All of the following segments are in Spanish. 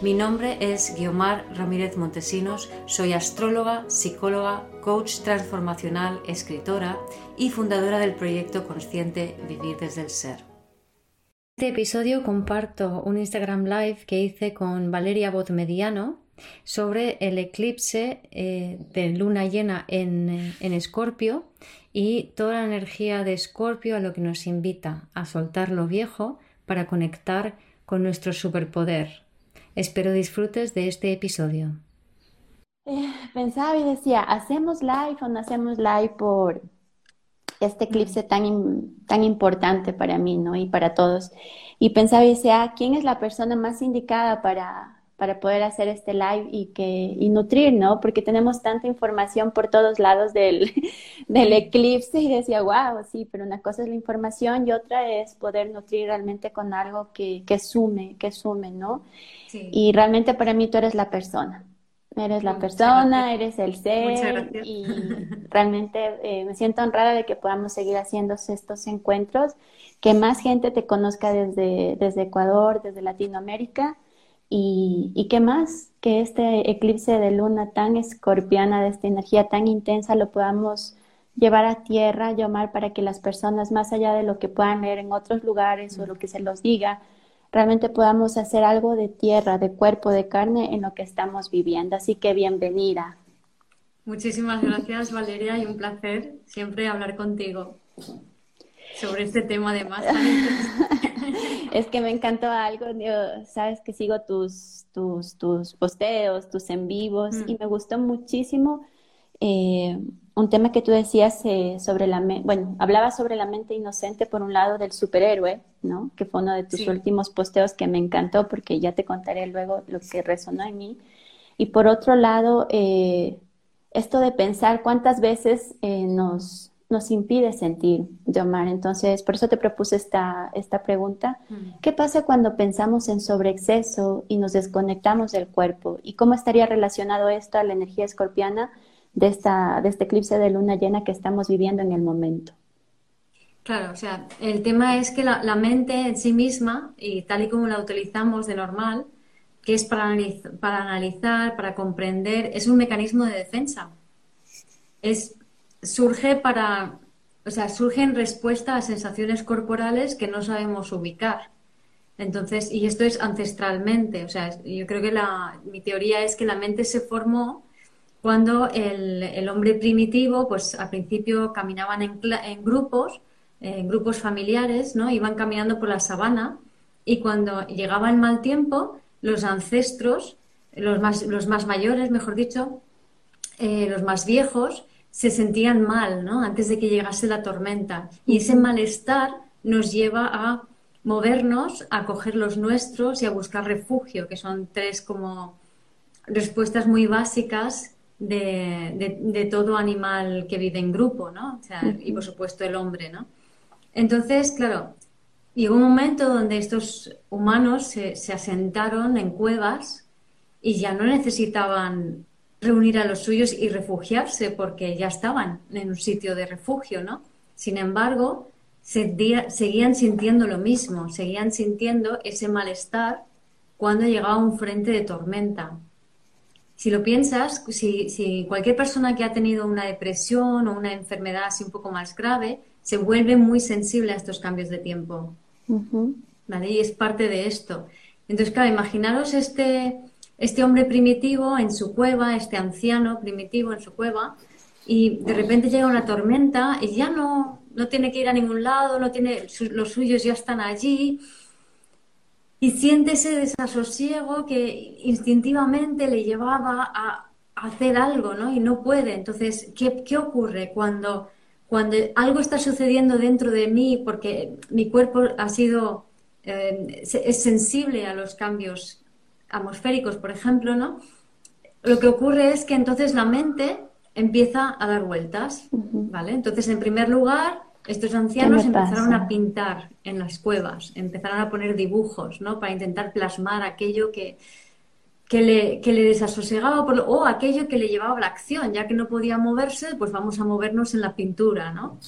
Mi nombre es Guiomar Ramírez Montesinos, soy astróloga, psicóloga, coach transformacional, escritora y fundadora del proyecto consciente Vivir desde el Ser. En este episodio comparto un Instagram Live que hice con Valeria Botmediano sobre el eclipse eh, de luna llena en Escorpio y toda la energía de Escorpio a lo que nos invita a soltar lo viejo para conectar con nuestro superpoder, Espero disfrutes de este episodio. Eh, pensaba y decía, ¿hacemos live o no hacemos live por este eclipse tan, tan importante para mí, ¿no? Y para todos. Y pensaba y decía, ¿quién es la persona más indicada para, para poder hacer este live y, que, y nutrir, ¿no? Porque tenemos tanta información por todos lados del, del eclipse y decía, wow, sí, pero una cosa es la información y otra es poder nutrir realmente con algo que, que sume, que sume, ¿no? Y realmente para mí tú eres la persona. Eres la persona, eres el ser y realmente eh, me siento honrada de que podamos seguir haciendo estos encuentros, que más gente te conozca desde, desde Ecuador, desde Latinoamérica y, y qué más que este eclipse de luna tan escorpiana, de esta energía tan intensa, lo podamos llevar a tierra, llamar para que las personas, más allá de lo que puedan leer en otros lugares o lo que se los diga, realmente podamos hacer algo de tierra, de cuerpo, de carne en lo que estamos viviendo. Así que bienvenida. Muchísimas gracias, Valeria, y un placer siempre hablar contigo sobre este tema además. es que me encantó algo, sabes que sigo tus, tus, tus posteos, tus en vivos mm. y me gustó muchísimo eh, un tema que tú decías eh, sobre la, bueno, hablaba sobre la mente inocente por un lado del superhéroe, ¿no? Que fue uno de tus últimos posteos que me encantó porque ya te contaré luego lo que resonó en mí. Y por otro lado, eh, esto de pensar cuántas veces nos nos impide sentir, Yomar. Entonces, por eso te propuse esta, esta pregunta. ¿Qué pasa cuando pensamos en sobreexceso y nos desconectamos del cuerpo? ¿Y cómo estaría relacionado esto a la energía escorpiana de, esta, de este eclipse de luna llena que estamos viviendo en el momento? Claro, o sea, el tema es que la, mente en sí misma, y tal y como la utilizamos de normal, que es para, para analizar, para comprender, es un mecanismo de defensa. Es surge para, o sea, surge en respuesta a sensaciones corporales que no sabemos ubicar. Entonces, y esto es ancestralmente, o sea, yo creo que la, mi teoría es que la mente se formó cuando el, el hombre primitivo, pues al principio caminaban en, en, grupos, en grupos familiares, ¿no? Iban caminando por la sabana y cuando llegaba el mal tiempo, los ancestros, los más, los más mayores, mejor dicho, eh, los más viejos, se sentían mal, ¿no? Antes de que llegase la tormenta. Y ese malestar nos lleva a movernos, a coger los nuestros y a buscar refugio, que son tres como respuestas muy básicas de, todo animal que vive en grupo, ¿no? y por supuesto el hombre, ¿no? Entonces, claro, llegó un momento donde estos humanos se, se asentaron en cuevas y ya no necesitaban reunir a los suyos y refugiarse porque ya estaban en un sitio de refugio, ¿no? Sin embargo, seguían sintiendo lo mismo, seguían sintiendo ese malestar cuando llegaba un frente de tormenta. Si lo piensas, si, cualquier persona que ha tenido una depresión o una enfermedad así un poco más grave, se vuelve muy sensible a estos cambios de tiempo. ¿Vale? Y es parte de esto. Entonces, claro, imaginaros este, este hombre primitivo en su cueva, este anciano primitivo en su cueva, y de repente llega una tormenta y ya no, no tiene que ir a ningún lado, no tiene, los suyos ya están allí, y siente ese desasosiego que instintivamente le llevaba a hacer algo, ¿no? Y no puede. Entonces, ¿qué, qué ocurre cuando, cuando algo está sucediendo dentro de mí porque mi cuerpo ha sido, eh, es sensible a los cambios atmosféricos, por ejemplo, ¿no? lo que ocurre es que entonces la mente empieza a dar vueltas, ¿vale? Entonces, en primer lugar, estos ancianos empezaron a pintar en las cuevas, empezaron a poner dibujos, ¿no? Para intentar plasmar aquello que, que le, que le desasosegaba o aquello que le llevaba a la acción, ya que no podía moverse, pues vamos a movernos en la pintura, ¿no?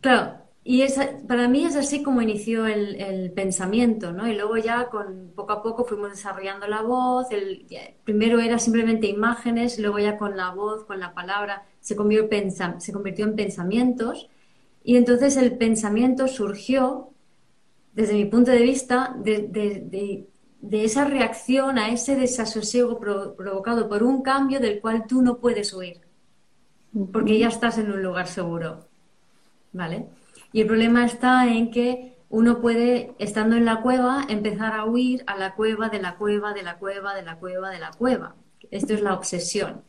Claro, y para mí es así como inició el, pensamiento, ¿no? Y luego ya con poco a poco fuimos desarrollando la voz, el, primero era simplemente imágenes, luego ya con la voz, con la palabra, se convirtió, se convirtió en pensamientos, y entonces el pensamiento surgió, desde mi punto de vista, de de esa reacción a ese desasosiego provocado por un cambio del cual tú no puedes huir, porque ya estás en un lugar seguro. ¿Vale? Y el problema está en que uno puede, estando en la cueva, empezar a huir a la cueva, de la cueva, de la cueva, de la cueva, de la cueva. Esto es la obsesión,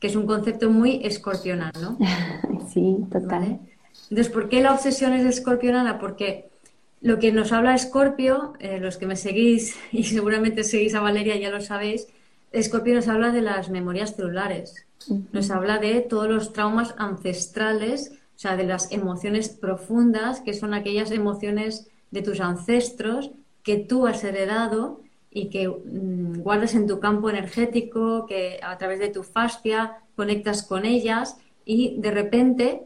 que es un concepto muy escorpional, Sí, total. Entonces, ¿por qué la obsesión es escorpionana? Porque lo que nos habla Escorpio, eh, los que me seguís y seguramente seguís a Valeria ya lo sabéis, Escorpio nos habla de las memorias celulares, nos habla de todos los traumas ancestrales, o sea, de las emociones profundas, que son aquellas emociones de tus ancestros que tú has heredado y que mm, guardas en tu campo energético, que a través de tu fascia conectas con ellas y de repente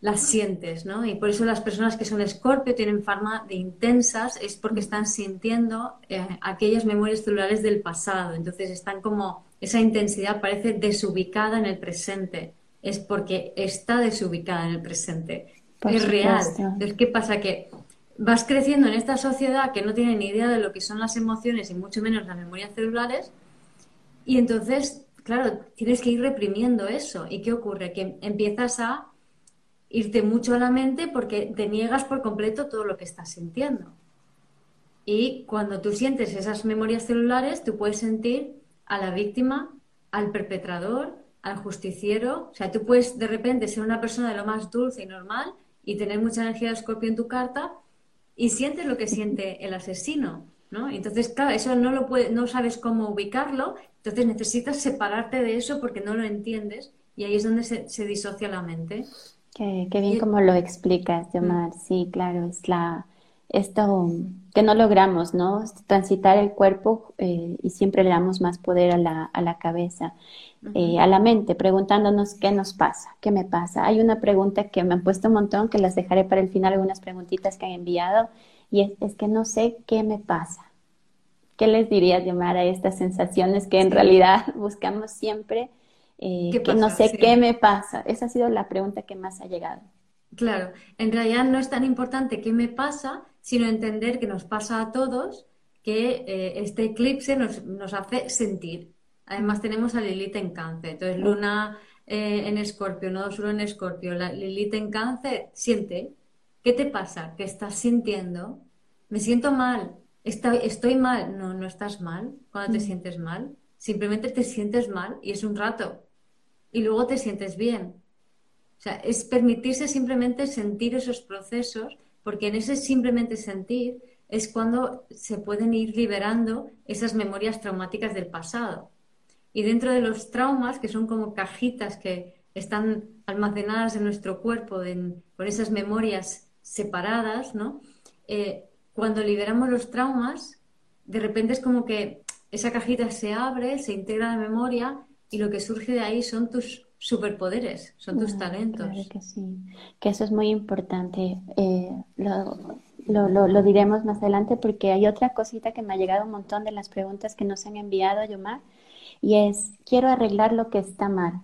las sientes, ¿no? Y por eso las personas que son escorpio tienen forma de intensas, es porque están sintiendo eh, aquellas memorias celulares del pasado. Entonces están como, esa intensidad parece desubicada en el presente. Es porque está desubicada en el presente. es real. Entonces, ¿qué pasa? Que vas creciendo en esta sociedad que no tiene ni idea de lo que son las emociones y mucho menos las memorias celulares. Y entonces, claro, tienes que ir reprimiendo eso. ¿Y qué ocurre? Que empiezas a irte mucho a la mente porque te niegas por completo todo lo que estás sintiendo. Y cuando tú sientes esas memorias celulares, tú puedes sentir a la víctima, al perpetrador, al justiciero. O sea, tú puedes de repente ser una persona de lo más dulce y normal y tener mucha energía de escorpio en tu carta y sientes lo que siente el asesino. ¿no? Entonces, claro, eso no lo puede, no sabes cómo ubicarlo, entonces necesitas separarte de eso porque no lo entiendes y ahí es donde se, se disocia la mente. Qué, bien como lo explicas, Yomar. Mm. Sí, claro, es la esto que no logramos, ¿no? Transitar el cuerpo eh, y siempre le damos más poder a la, a la cabeza, eh, a la mente, preguntándonos qué nos pasa, qué me pasa. Hay una pregunta que me han puesto un montón, que las dejaré para el final, algunas preguntitas que han enviado, y es, es que no sé qué me pasa. ¿Qué les dirías, Yomar, a estas sensaciones que en realidad buscamos siempre? Eh, que no sé qué me pasa. Esa ha sido la pregunta que más ha llegado. Claro, en realidad no es tan importante qué me pasa, sino entender que nos pasa a todos, que eh, este eclipse nos, nos, hace sentir. Además tenemos a Lilith en cáncer, entonces Luna eh, en escorpio, no solo en escorpio, la Lilith en cáncer, siente. ¿Qué te pasa? ¿Qué estás sintiendo? Me siento mal, estoy, estoy mal. No, no estás mal cuando te mm. sientes mal. Simplemente te sientes mal y es un rato y luego te sientes bien. O sea, es permitirse simplemente sentir esos procesos, porque en ese simplemente sentir es cuando se pueden ir liberando esas memorias traumáticas del pasado. Y dentro de los traumas, que son como cajitas que están almacenadas en nuestro cuerpo con esas memorias separadas, ¿no? Eh, cuando liberamos los traumas, de repente es como que esa cajita se abre, se integra la memoria y lo que surge de ahí son tus superpoderes, son tus talentos. Claro que sí, que eso es muy importante. Eh, lo, lo, diremos más adelante porque hay otra cosita que me ha llegado un montón de las preguntas que nos han enviado, Yomar, y es, quiero arreglar lo que está mal.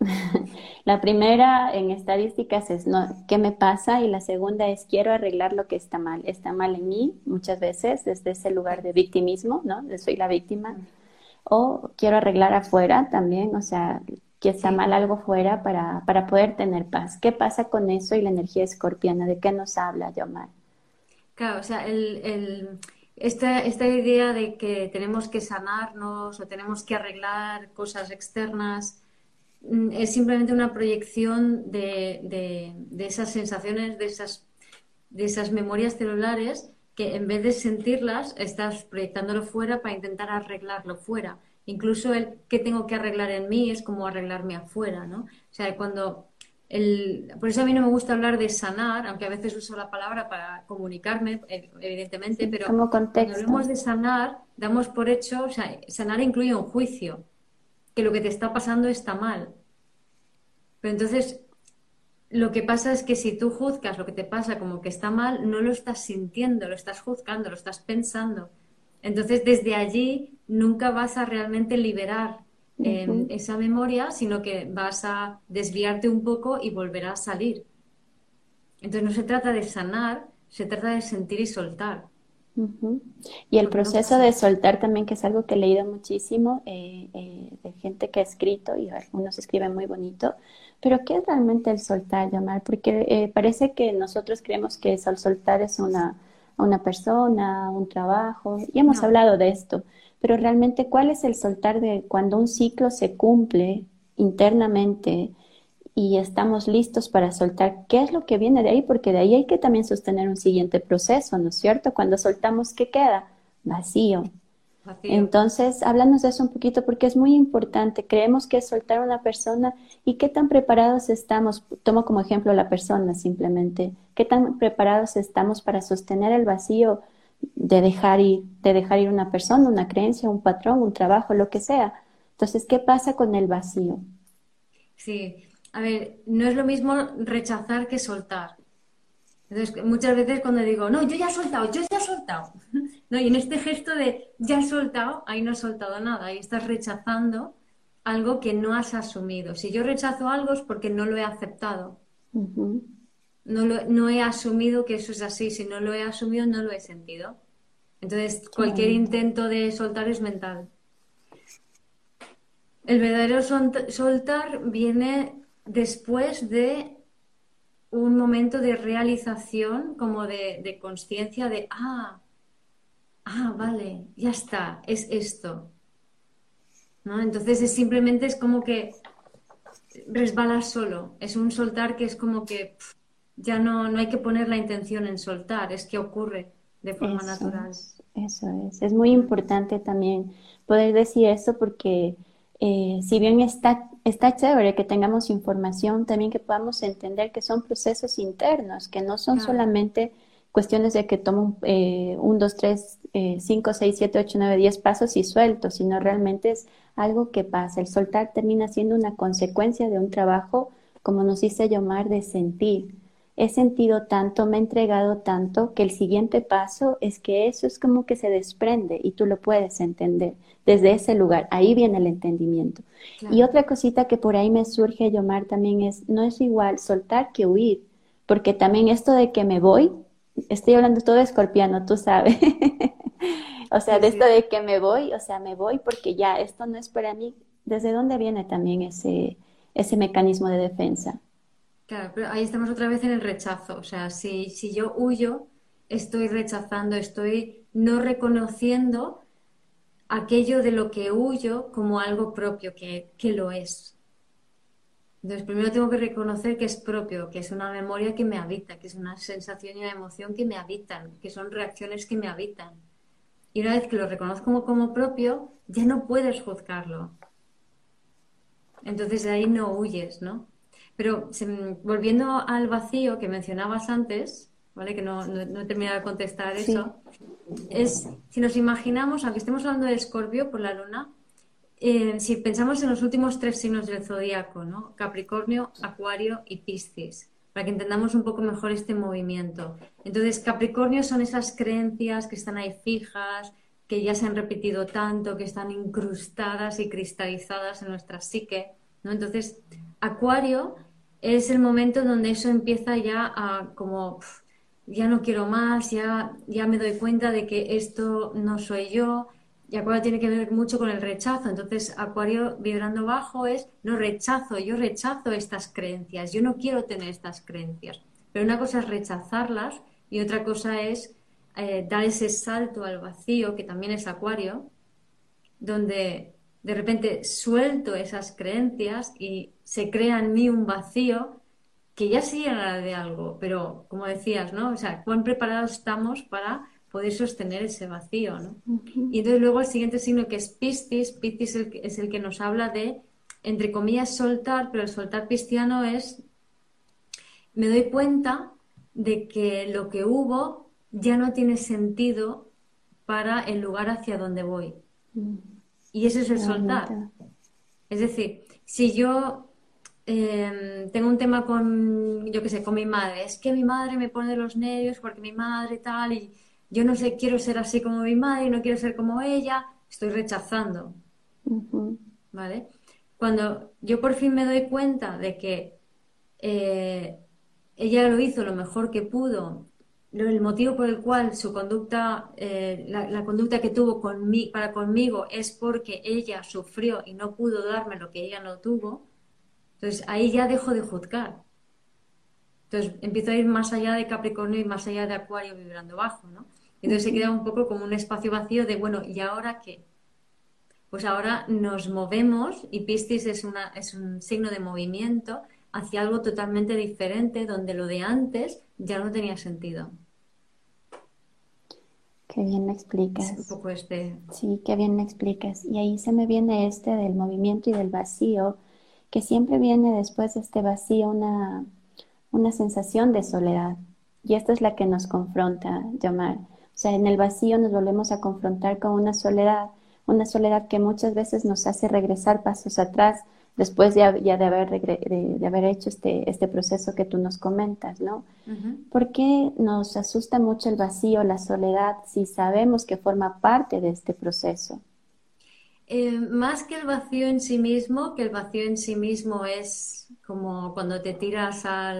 la primera en estadísticas es no, ¿qué me pasa? Y la segunda es quiero arreglar lo que está mal. Está mal en mí muchas veces desde ese lugar de victimismo, ¿no? soy la víctima o quiero arreglar afuera también, o sea, que está mal algo fuera para, para poder tener paz. ¿Qué pasa con eso y la energía escorpiana? ¿De qué nos habla, Yomar? Claro, o sea, el, esta, esta idea de que tenemos que sanarnos o tenemos que arreglar cosas externas mm, es simplemente una proyección de, de, de esas sensaciones, de esas, de esas memorias celulares que en vez de sentirlas, estás proyectándolo fuera para intentar arreglarlo fuera. Incluso el qué tengo que arreglar en mí es como arreglarme afuera, ¿no? O sea, cuando el, por eso a mí no me gusta hablar de sanar, aunque a veces uso la palabra para comunicarme, eh, evidentemente, pero como cuando hablamos de sanar, damos por hecho, o sea, sanar incluye un juicio, que lo que te está pasando está mal. Pero entonces, lo que pasa es que si tú juzgas lo que te pasa como que está mal, no lo estás sintiendo, lo estás juzgando, lo estás pensando. Entonces, desde allí nunca vas a realmente liberar em, esa memoria, sino que vas a desviarte un poco y volverá a salir. Entonces, no se trata de sanar, se trata de sentir y soltar. Y el proceso de soltar también, que es algo que he leído muchísimo eh, eh, de gente que ha escrito, y algunos escriben muy bonito, pero ¿qué es realmente el soltar, llamar? Porque eh, parece que nosotros creemos que el soltar es una, una persona, un trabajo, y hemos hablado de esto, pero realmente ¿cuál es el soltar de cuando un ciclo se cumple internamente? y estamos listos para soltar qué es lo que viene de ahí, porque de ahí hay que también sostener un siguiente proceso, ¿no es cierto? Cuando soltamos, ¿qué queda? Vacío. Entonces, háblanos de eso un poquito porque es muy importante. Creemos que es soltar a una persona y qué tan preparados estamos, tomo como ejemplo la persona simplemente, qué tan preparados estamos para sostener el vacío de dejar ir, de dejar ir una persona, una creencia, un patrón, un trabajo, lo que sea. Entonces, ¿qué pasa con el vacío? Sí, a ver, no es lo mismo rechazar que soltar. Entonces, muchas veces cuando digo, no, yo ya he soltado, yo ya he soltado. No, y en este gesto de ya he soltado, ahí no he soltado nada, ahí estás rechazando algo que no has asumido. Si yo rechazo algo es porque no lo he aceptado. No, no he asumido que eso es así. Si no lo he asumido, no lo he sentido. Entonces, cualquier intento de soltar es mental. El verdadero soltar viene después de un momento de realización, como de, de conciencia de, ah, ah, vale, ya está, es esto. ¿No? Entonces es simplemente es como que resbalas solo, es un soltar que es como que ya no, no hay que poner la intención en soltar, es que ocurre de forma natural. eso es, es muy importante también poder decir eso porque eh, si bien está, está chévere que tengamos información, también que podamos entender que son procesos internos, que no son solamente cuestiones de que tomo eh, un, dos, tres, eh, cinco, seis, siete, ocho, nueve, diez pasos y suelto, sino realmente es algo que pasa. El soltar termina siendo una consecuencia de un trabajo, como nos dice Yomar, de sentir he sentido tanto, me he entregado tanto, que el siguiente paso es que eso es como que se desprende y tú lo puedes entender desde ese lugar. Ahí viene el entendimiento. Y otra cosita que por ahí me surge, Yomar, también es, no es igual soltar que huir, porque también esto de que me voy, estoy hablando todo de escorpiano, tú sabes. o sea, de esto de que me voy, o sea, me voy porque ya esto no es para mí. ¿Desde dónde viene también ese, ese mecanismo de defensa? Claro, pero ahí estamos otra vez en el rechazo. O sea, si, si yo huyo, estoy rechazando, estoy no reconociendo aquello de lo que huyo como algo propio, que, que lo es. Entonces, primero tengo que reconocer que es propio, que es una memoria que me habita, que es una sensación y una emoción que me habitan, que son reacciones que me habitan. Y una vez que lo reconozco como, como propio, ya no puedes juzgarlo. Entonces de ahí no huyes, ¿no? Pero volviendo al vacío que mencionabas antes, ¿vale? que no, he terminado de contestar eso, es si nos imaginamos, aunque estemos hablando de Escorpio por la luna, eh, si pensamos en los últimos tres signos del zodíaco, ¿no? Capricornio, Acuario y Piscis, para que entendamos un poco mejor este movimiento. Entonces, Capricornio son esas creencias que están ahí fijas, que ya se han repetido tanto, que están incrustadas y cristalizadas en nuestra psique. ¿no? Entonces, Acuario es el momento donde eso empieza ya a como ya no quiero más, ya, ya me doy cuenta de que esto no soy yo. Y Acuario tiene que ver mucho con el rechazo. Entonces, Acuario vibrando bajo es no rechazo, yo rechazo estas creencias, yo no quiero tener estas creencias. Pero una cosa es rechazarlas y otra cosa es eh, dar ese salto al vacío, que también es Acuario, donde de repente suelto esas creencias y se crea en mí un vacío que ya sí era de algo, pero como decías, ¿no? O sea, cuán preparados estamos para poder sostener ese vacío, ¿no? Y entonces luego el siguiente signo que es Piscis, Piscis es el, que nos habla de, entre comillas, soltar, pero el soltar pistiano es, me doy cuenta de que lo que hubo ya no tiene sentido para el lugar hacia donde voy. Mm. Y ese es el soltar. Es decir, si yo em, tengo un tema con, yo qué sé, con mi madre, es que mi madre me pone los nervios porque mi madre tal, y yo no sé, quiero ser así como mi madre no quiero ser como ella, estoy rechazando. ¿Vale? Cuando yo por fin me doy cuenta de que eh, ella lo hizo lo mejor que pudo el motivo por el cual su conducta, eh, la, conducta que tuvo para conmigo es porque ella sufrió y no pudo darme lo que ella no tuvo, entonces ahí ya dejo de juzgar. Entonces empiezo a ir más allá de Capricornio y más allá de Acuario vibrando bajo, ¿no? Entonces se queda un poco como un espacio vacío de, bueno, ¿y ahora qué? Pues ahora nos movemos y Piscis es, una, es un signo de movimiento hacia algo totalmente diferente donde lo de antes ya no tenía sentido. Qué bien me explicas. un poco este. Sí, qué bien me explicas. Y ahí se me viene este del movimiento y del vacío, que siempre viene después de este vacío una, una sensación de soledad. Y esta es la que nos confronta, Yomar. O sea, en el vacío nos volvemos a confrontar con una soledad, una soledad que muchas veces nos hace regresar pasos atrás después ya, de, haber, de, haber hecho este, este proceso que tú nos comentas, ¿no? ¿Por qué nos asusta mucho el vacío, la soledad, si sabemos que forma parte de este proceso? Eh, más que el vacío en sí mismo, que el vacío en sí mismo es como cuando te tiras a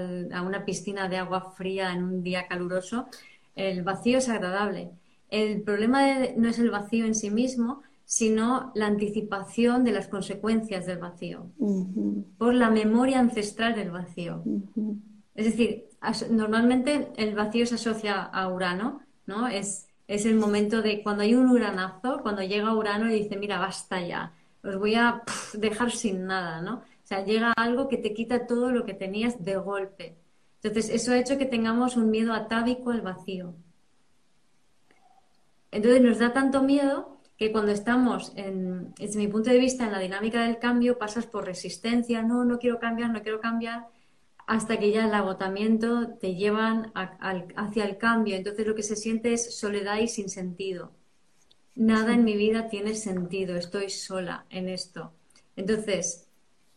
una piscina de agua fría en un día caluroso, el vacío es agradable. El problema no es el vacío en sí mismo, sino la anticipación de las consecuencias del vacío, por la memoria ancestral del vacío. Es decir, normalmente el vacío se asocia a Urano, ¿no? Es, es el momento de cuando hay un uranazo, cuando llega Urano y dice, mira, basta ya, os voy a dejar sin nada, ¿no? O sea, llega algo que te quita todo lo que tenías de golpe. Entonces, eso ha hecho que tengamos un miedo atávico al vacío. Entonces, nos da tanto miedo que cuando estamos, en, desde mi punto de vista, en la dinámica del cambio, pasas por resistencia, no, no quiero cambiar, no quiero cambiar, hasta que ya el agotamiento te llevan hacia el cambio. Entonces lo que se siente es soledad y sin sentido. Nada en mi vida tiene sentido, estoy sola en esto. Entonces,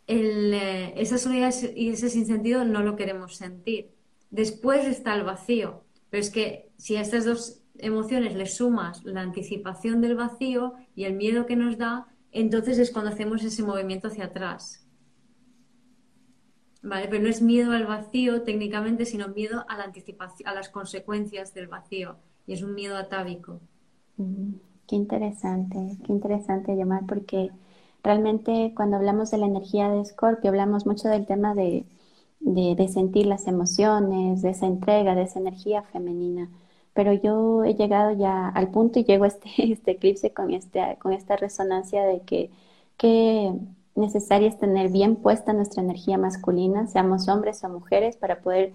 eh, esa soledad y ese sinsentido no lo queremos sentir. Después está el vacío, pero es que si a estas dos emociones le sumas la anticipación del vacío y el miedo que nos da, entonces es cuando hacemos ese movimiento hacia atrás. ¿Vale? Pero no es miedo al vacío técnicamente, sino miedo a la anticipación, a las consecuencias del vacío. Y es un miedo atávico. Mm, qué interesante, qué interesante llamar, porque realmente cuando hablamos de la energía de Scorpio, hablamos mucho del tema de, de sentir las emociones, de esa entrega, de esa energía femenina pero yo he llegado ya al punto y llego a este, este eclipse con, este, con esta resonancia de que, que necesaria es tener bien puesta nuestra energía masculina, seamos hombres o mujeres, para poder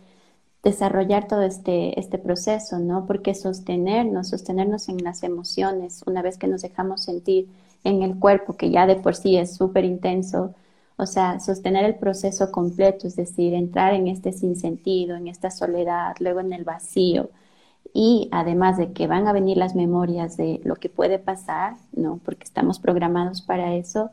desarrollar todo este, este proceso, ¿no? Porque sostenernos, sostenernos en las emociones, una vez que nos dejamos sentir en el cuerpo, que ya de por sí es súper intenso, o sea, sostener el proceso completo, es decir, entrar en este sinsentido, en esta soledad, luego en el vacío, y además de que van a venir las memorias de lo que puede pasar, ¿no? Porque estamos programados para eso,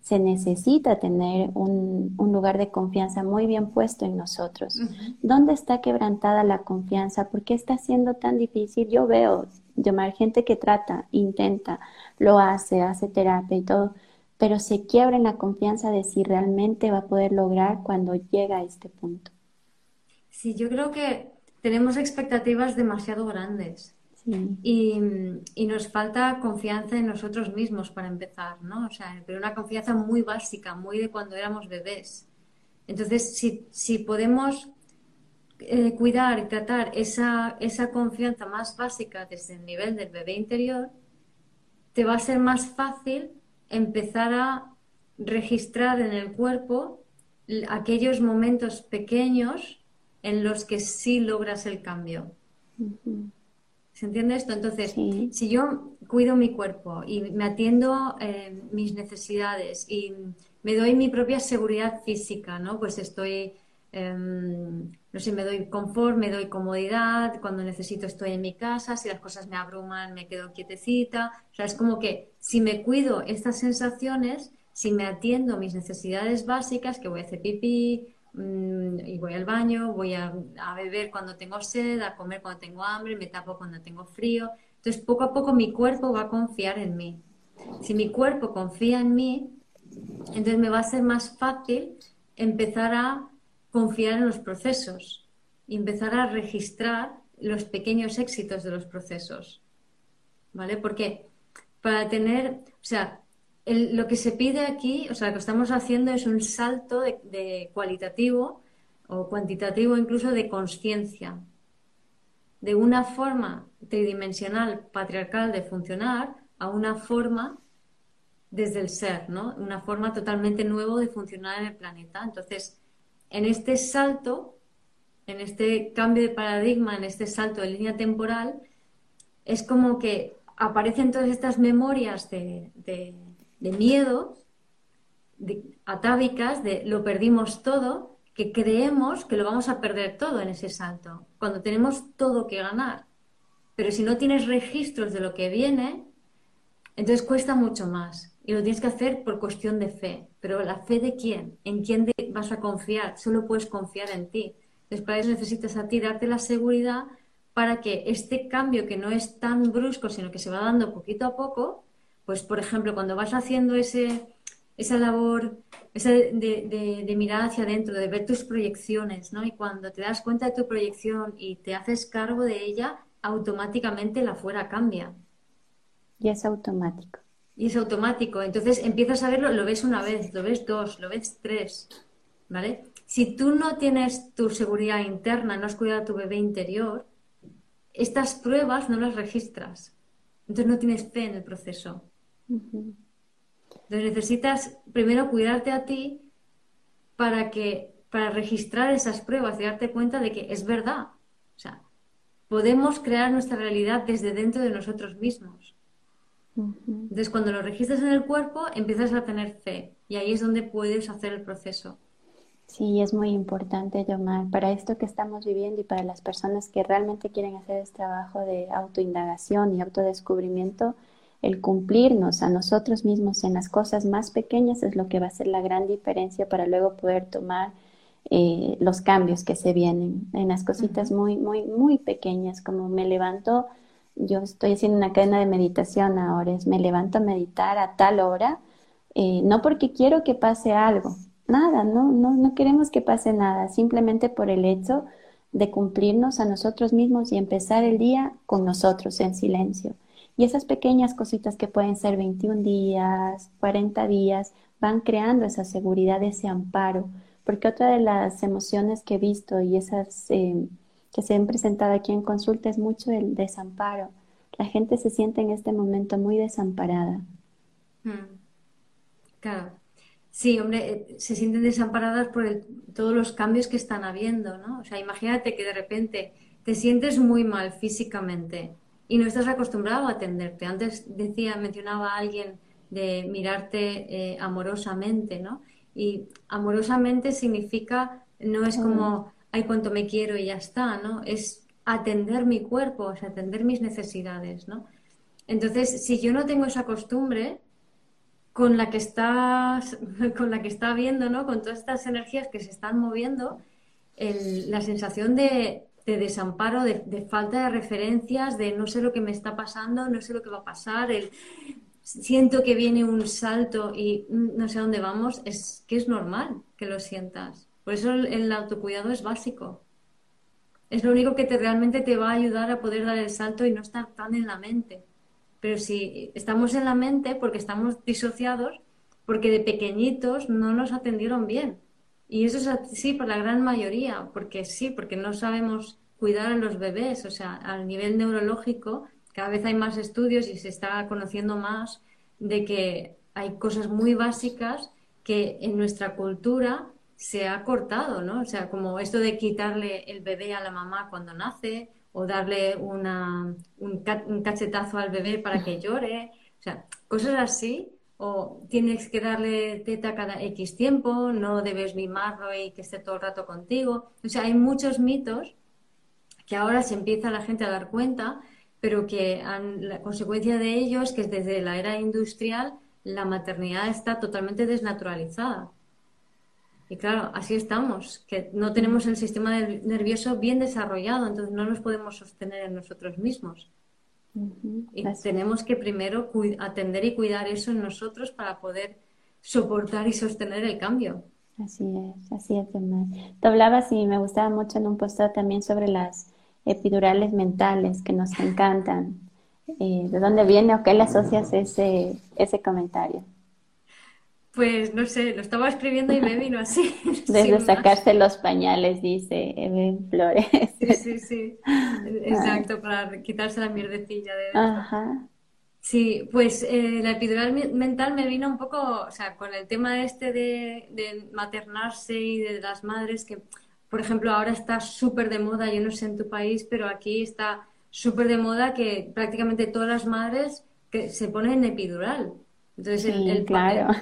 se necesita tener un, lugar de confianza muy bien puesto en nosotros. ¿Dónde está quebrantada la confianza? ¿Por qué está siendo tan difícil? Yo veo, llamar gente que trata, intenta, lo hace, hace terapia y todo, pero se quiebra en la confianza de si realmente va a poder lograr cuando llega a este punto. Sí, yo creo que tenemos expectativas demasiado grandes. Y, nos falta confianza en nosotros mismos para empezar, ¿no? O sea, pero una confianza muy básica, muy de cuando éramos bebés. Entonces, si, podemos eh, cuidar y tratar esa, esa confianza más básica desde el nivel del bebé interior, te va a ser más fácil empezar a registrar en el cuerpo aquellos momentos pequeños en los que sí logras el cambio. ¿Se entiende esto? Entonces, si yo cuido mi cuerpo y me atiendo eh, mis necesidades y me doy mi propia seguridad física, ¿no? Pues estoy, em, no sé, me doy confort, me doy comodidad, cuando necesito estoy en mi casa, si las cosas me abruman me quedo quietecita. O sea, es como que si me cuido estas sensaciones, si me atiendo mis necesidades básicas, que voy a hacer pipí, mm, y voy al baño, voy a, beber cuando tengo sed, a comer cuando tengo hambre, me tapo cuando tengo frío. Entonces, poco a poco mi cuerpo va a confiar en mí. Si mi cuerpo confía en mí, entonces me va a ser más fácil empezar a confiar en los procesos y empezar a registrar los pequeños éxitos de los procesos. ¿Vale? Porque para tener, o sea, lo que se pide aquí, o sea, lo que estamos haciendo es un salto de, cualitativo o cuantitativo incluso de conciencia, de una forma tridimensional patriarcal de funcionar a una forma desde el ser, ¿no? Una forma totalmente nueva de funcionar en el planeta. Entonces, en este salto, en este cambio de paradigma, en este salto de línea temporal, es como que aparecen todas estas memorias de de miedo, de, atávicas, de lo perdimos todo, que creemos que lo vamos a perder todo en ese salto, cuando tenemos todo que ganar. Pero si no tienes registros de lo que viene, entonces cuesta mucho más. Y lo tienes que hacer por cuestión de fe. Pero ¿la fe de quién? ¿En quién vas a confiar? Solo puedes confiar en ti. Entonces para eso necesitas a ti darte la seguridad para que este cambio que no es tan brusco, sino que se va dando poquito a poco, pues, por ejemplo, cuando vas haciendo ese, esa labor de, mirar hacia adentro, de ver tus proyecciones, ¿no? Y cuando te das cuenta de tu proyección y te haces cargo de ella, automáticamente la fuera cambia. Y es automático. Y es automático. Entonces empiezas a verlo, lo ves una vez, lo ves dos, lo ves tres, ¿vale? Si tú no tienes tu seguridad interna, no has cuidado tu bebé interior, estas pruebas no las registras. Entonces no tienes fe en el proceso. Entonces necesitas primero cuidarte a ti para que para registrar esas pruebas y darte cuenta de que es verdad. O sea, podemos crear nuestra realidad desde dentro de nosotros mismos. Entonces, cuando lo registras en el cuerpo, empiezas a tener fe y ahí es donde puedes hacer el proceso. Sí, es muy importante, Yomar, para esto que estamos viviendo y para las personas que realmente quieren hacer este trabajo de autoindagación y autodescubrimiento, el cumplirnos a nosotros mismos en las cosas más pequeñas es lo que va a hacer la gran diferencia para luego poder tomar eh, los cambios que se vienen en las cositas muy, muy, muy pequeñas, como me levanto, yo estoy haciendo una cadena de meditación ahora, es me levanto a meditar a tal hora, eh, no porque quiero que pase algo, nada, no, no, no queremos que pase nada, simplemente por el hecho de cumplirnos a nosotros mismos y empezar el día con nosotros en silencio. Y esas pequeñas cositas que pueden ser 21 días, 40 días, van creando esa seguridad, ese amparo. Porque otra de las emociones que he visto y esas eh, que se han presentado aquí en consulta es mucho el desamparo. La gente se siente en este momento muy desamparada. Mm. Claro. Sí, hombre, eh, se sienten desamparadas por todos los cambios que están habiendo, ¿no? O sea, imagínate que de repente te sientes muy mal físicamente y no estás acostumbrado a atenderte. Antes decía, mencionaba a alguien de mirarte eh, amorosamente, ¿no? Y amorosamente significa, no es como, ay, cuánto me quiero y ya está, ¿no? Es atender mi cuerpo, es atender mis necesidades, ¿no? Entonces, si yo no tengo esa costumbre con la que estás, con la que está viendo, ¿no? Con todas estas energías que se están moviendo, la sensación de, de desamparo, de, falta de referencias, de no sé lo que me está pasando, no sé lo que va a pasar, el, siento que viene un salto y no sé a dónde vamos, es que es normal que lo sientas. Por eso el, autocuidado es básico. Es lo único que te, realmente te va a ayudar a poder dar el salto y no estar tan en la mente. Pero si estamos en la mente porque estamos disociados, porque de pequeñitos no nos atendieron bien. Y eso es así por la gran mayoría, porque sí, porque no sabemos cuidar a los bebés, o sea, al nivel neurológico cada vez hay más estudios y se está conociendo más de que hay cosas muy básicas que en nuestra cultura se ha cortado, ¿no? O sea, como esto de quitarle el bebé a la mamá cuando nace o darle una, un, un cachetazo al bebé para que llore, o sea, cosas así o tienes que darle teta cada X tiempo, no debes mimarlo y que esté todo el rato contigo. O sea, hay muchos mitos que ahora se empieza la gente a dar cuenta, pero que la consecuencia de ello es que desde la era industrial la maternidad está totalmente desnaturalizada. Y claro, así estamos, que no tenemos el sistema nervioso bien desarrollado, entonces no nos podemos sostener en nosotros mismos. Y tenemos que primero atender y cuidar eso en nosotros para poder soportar y sostener el cambio. Así es, así es, Te hablabas y me gustaba mucho en un posteo también sobre las epidurales mentales que nos encantan. Eh, ¿De dónde viene o qué le asocias ese, ese comentario? Pues no sé, lo estaba escribiendo y me vino así. Desde sacarse los pañales, dice Eben Flores. Sí, sí, sí. Exacto, para quitarse la mierdecilla de. Ajá. Sí, pues eh, la epidural mental me vino un poco, o sea, con el tema este de, de maternarse y de las madres, que por ejemplo ahora está súper de moda, yo no sé en tu país, pero aquí está súper de moda que prácticamente todas las madres que se ponen epidural. Entonces, el, claro.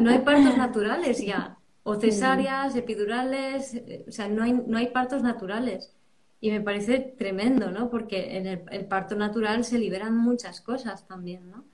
no hay partos naturales ya, o cesáreas, epidurales, eh, o sea, no hay, no hay partos naturales. Y me parece tremendo, ¿no? Porque en el, parto natural se liberan muchas cosas también, ¿no?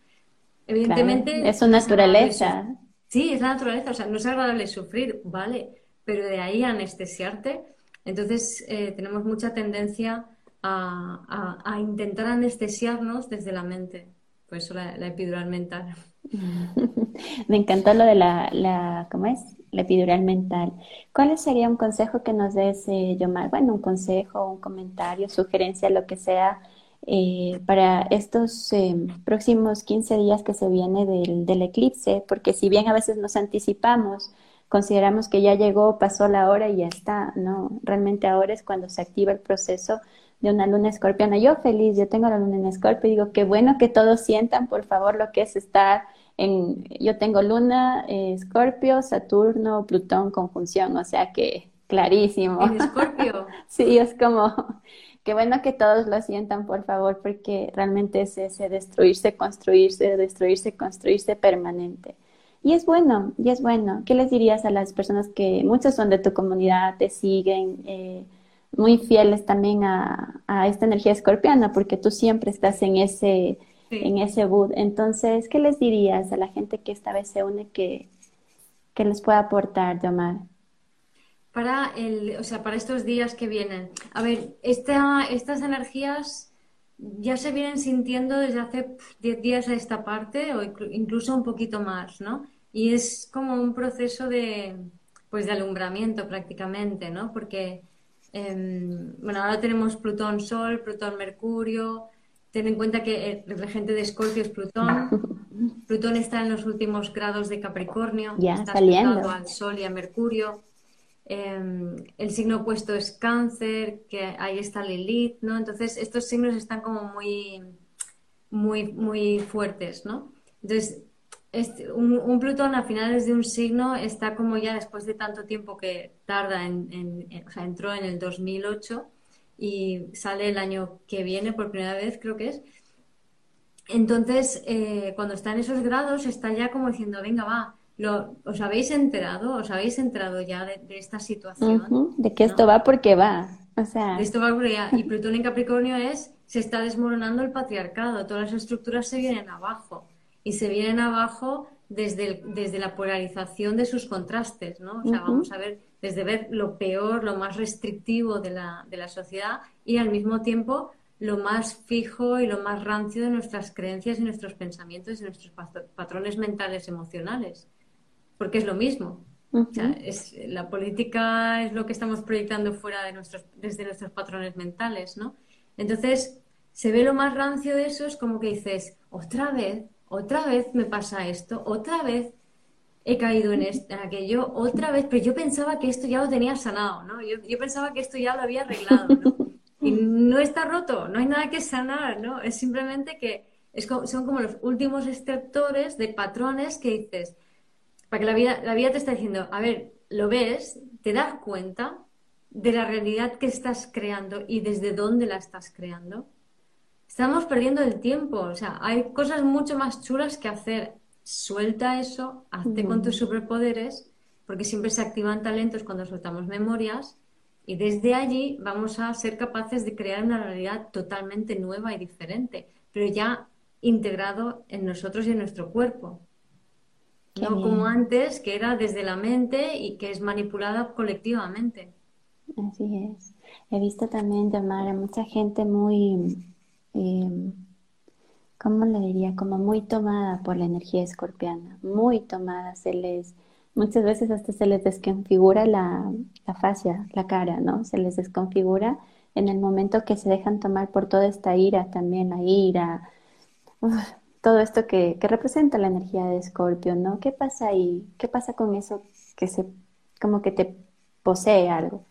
Evidentemente. es su naturaleza. sí, es la naturaleza, o sea, no es agradable sufrir, vale, pero de ahí anestesiarte. Entonces, eh, tenemos mucha tendencia a, a, intentar anestesiarnos desde la mente. Por eso la epidural mental. Me encantó lo de la, la, ¿cómo es? La epidural mental. ¿Cuál sería un consejo que nos des, eh, Yomar? Bueno, un consejo, un comentario, sugerencia, lo que sea, eh, para estos eh, próximos 15 días que se viene del, del eclipse, porque si bien a veces nos anticipamos, consideramos que ya llegó, pasó la hora y ya está, no, realmente ahora es cuando se activa el proceso de una luna escorpiana. Yo feliz, yo tengo la luna en escorpio y digo, qué bueno que todos sientan, por favor, lo que es estar en, yo tengo luna, eh, escorpio, Saturno, Plutón, conjunción, o sea que clarísimo. En escorpio. sí, es como, qué bueno que todos lo sientan, por favor, porque realmente es ese destruirse, construirse, destruirse, construirse permanente. Y es bueno, y es bueno. ¿Qué les dirías a las personas que muchos son de tu comunidad, te siguen? Eh, muy fieles también a, esta energía escorpiana, porque tú siempre estás en ese, en ese boot. Entonces, ¿qué les dirías a la gente que esta vez se une que, que les pueda aportar, Yomar? Para el, o sea, para estos días que vienen. A ver, esta, estas energías ya se vienen sintiendo desde hace 10 días a esta parte, o incluso un poquito más, ¿no? Y es como un proceso de, pues, de alumbramiento prácticamente, ¿no? Porque Em, bueno, ahora tenemos Plutón Sol, Plutón Mercurio. Ten en cuenta que el regente de Escorpio es Plutón. Plutón está en los últimos grados de Capricornio. Ya, está saliendo. al Sol y a Mercurio. Em, el signo opuesto es Cáncer, que ahí está Lilith, ¿no? Entonces, estos signos están como muy, muy, muy fuertes, ¿no? Entonces, este, un, Plutón a finales de un signo está como ya después de tanto tiempo que tarda en, o sea, entró en el 2008 y sale el año que viene por primera vez, creo que es. Entonces, eh, cuando está en esos grados, está ya como diciendo, venga, va, lo, ¿os habéis enterado? ¿Os habéis enterado ya de, esta situación? De que esto va porque va. O sea... esto va porque ya. Y Plutón en Capricornio es, se está desmoronando el patriarcado, todas las estructuras se vienen abajo y se vienen abajo desde, desde la polarización de sus contrastes, ¿no? O sea, vamos a ver, desde ver lo peor, lo más restrictivo de la, de la sociedad y al mismo tiempo lo más fijo y lo más rancio de nuestras creencias y nuestros pensamientos y nuestros patrones mentales emocionales. Porque es lo mismo. o sea, es, la política es lo que estamos proyectando fuera de nuestros, desde nuestros patrones mentales, ¿no? Entonces, se ve lo más rancio de eso, es como que dices, otra vez, otra vez me pasa esto, otra vez he caído en, aquello, otra vez, pero yo pensaba que esto ya lo tenía sanado, ¿no? Yo, pensaba que esto ya lo había arreglado. Y no está roto, no hay nada que sanar, ¿no? Es simplemente que es son como los últimos extractores de patrones que dices, para que la vida, la vida te está diciendo, a ver, lo ves, te das cuenta, de la realidad que estás creando y desde dónde la estás creando, estamos perdiendo el tiempo. O sea, hay cosas mucho más chulas que hacer. Suelta eso, hazte con tus superpoderes, porque siempre se activan talentos cuando soltamos memorias y desde allí vamos a ser capaces de crear una realidad totalmente nueva y diferente, pero ya integrado en nosotros y en nuestro cuerpo. no como antes, que era desde la mente y que es manipulada colectivamente. Así es. He visto también llamar a mucha gente muy, eh, ¿cómo le diría? Como muy tomada por la energía escorpiana, muy tomada, se les Muchas veces hasta se les desconfigura la, la fascia, la cara, ¿no? Se les desconfigura en el momento que se dejan tomar por toda esta ira también, la ira, todo esto que, que, representa la energía de Escorpio, ¿no? ¿Qué pasa ahí? ¿Qué pasa con eso que se, como que te posee algo?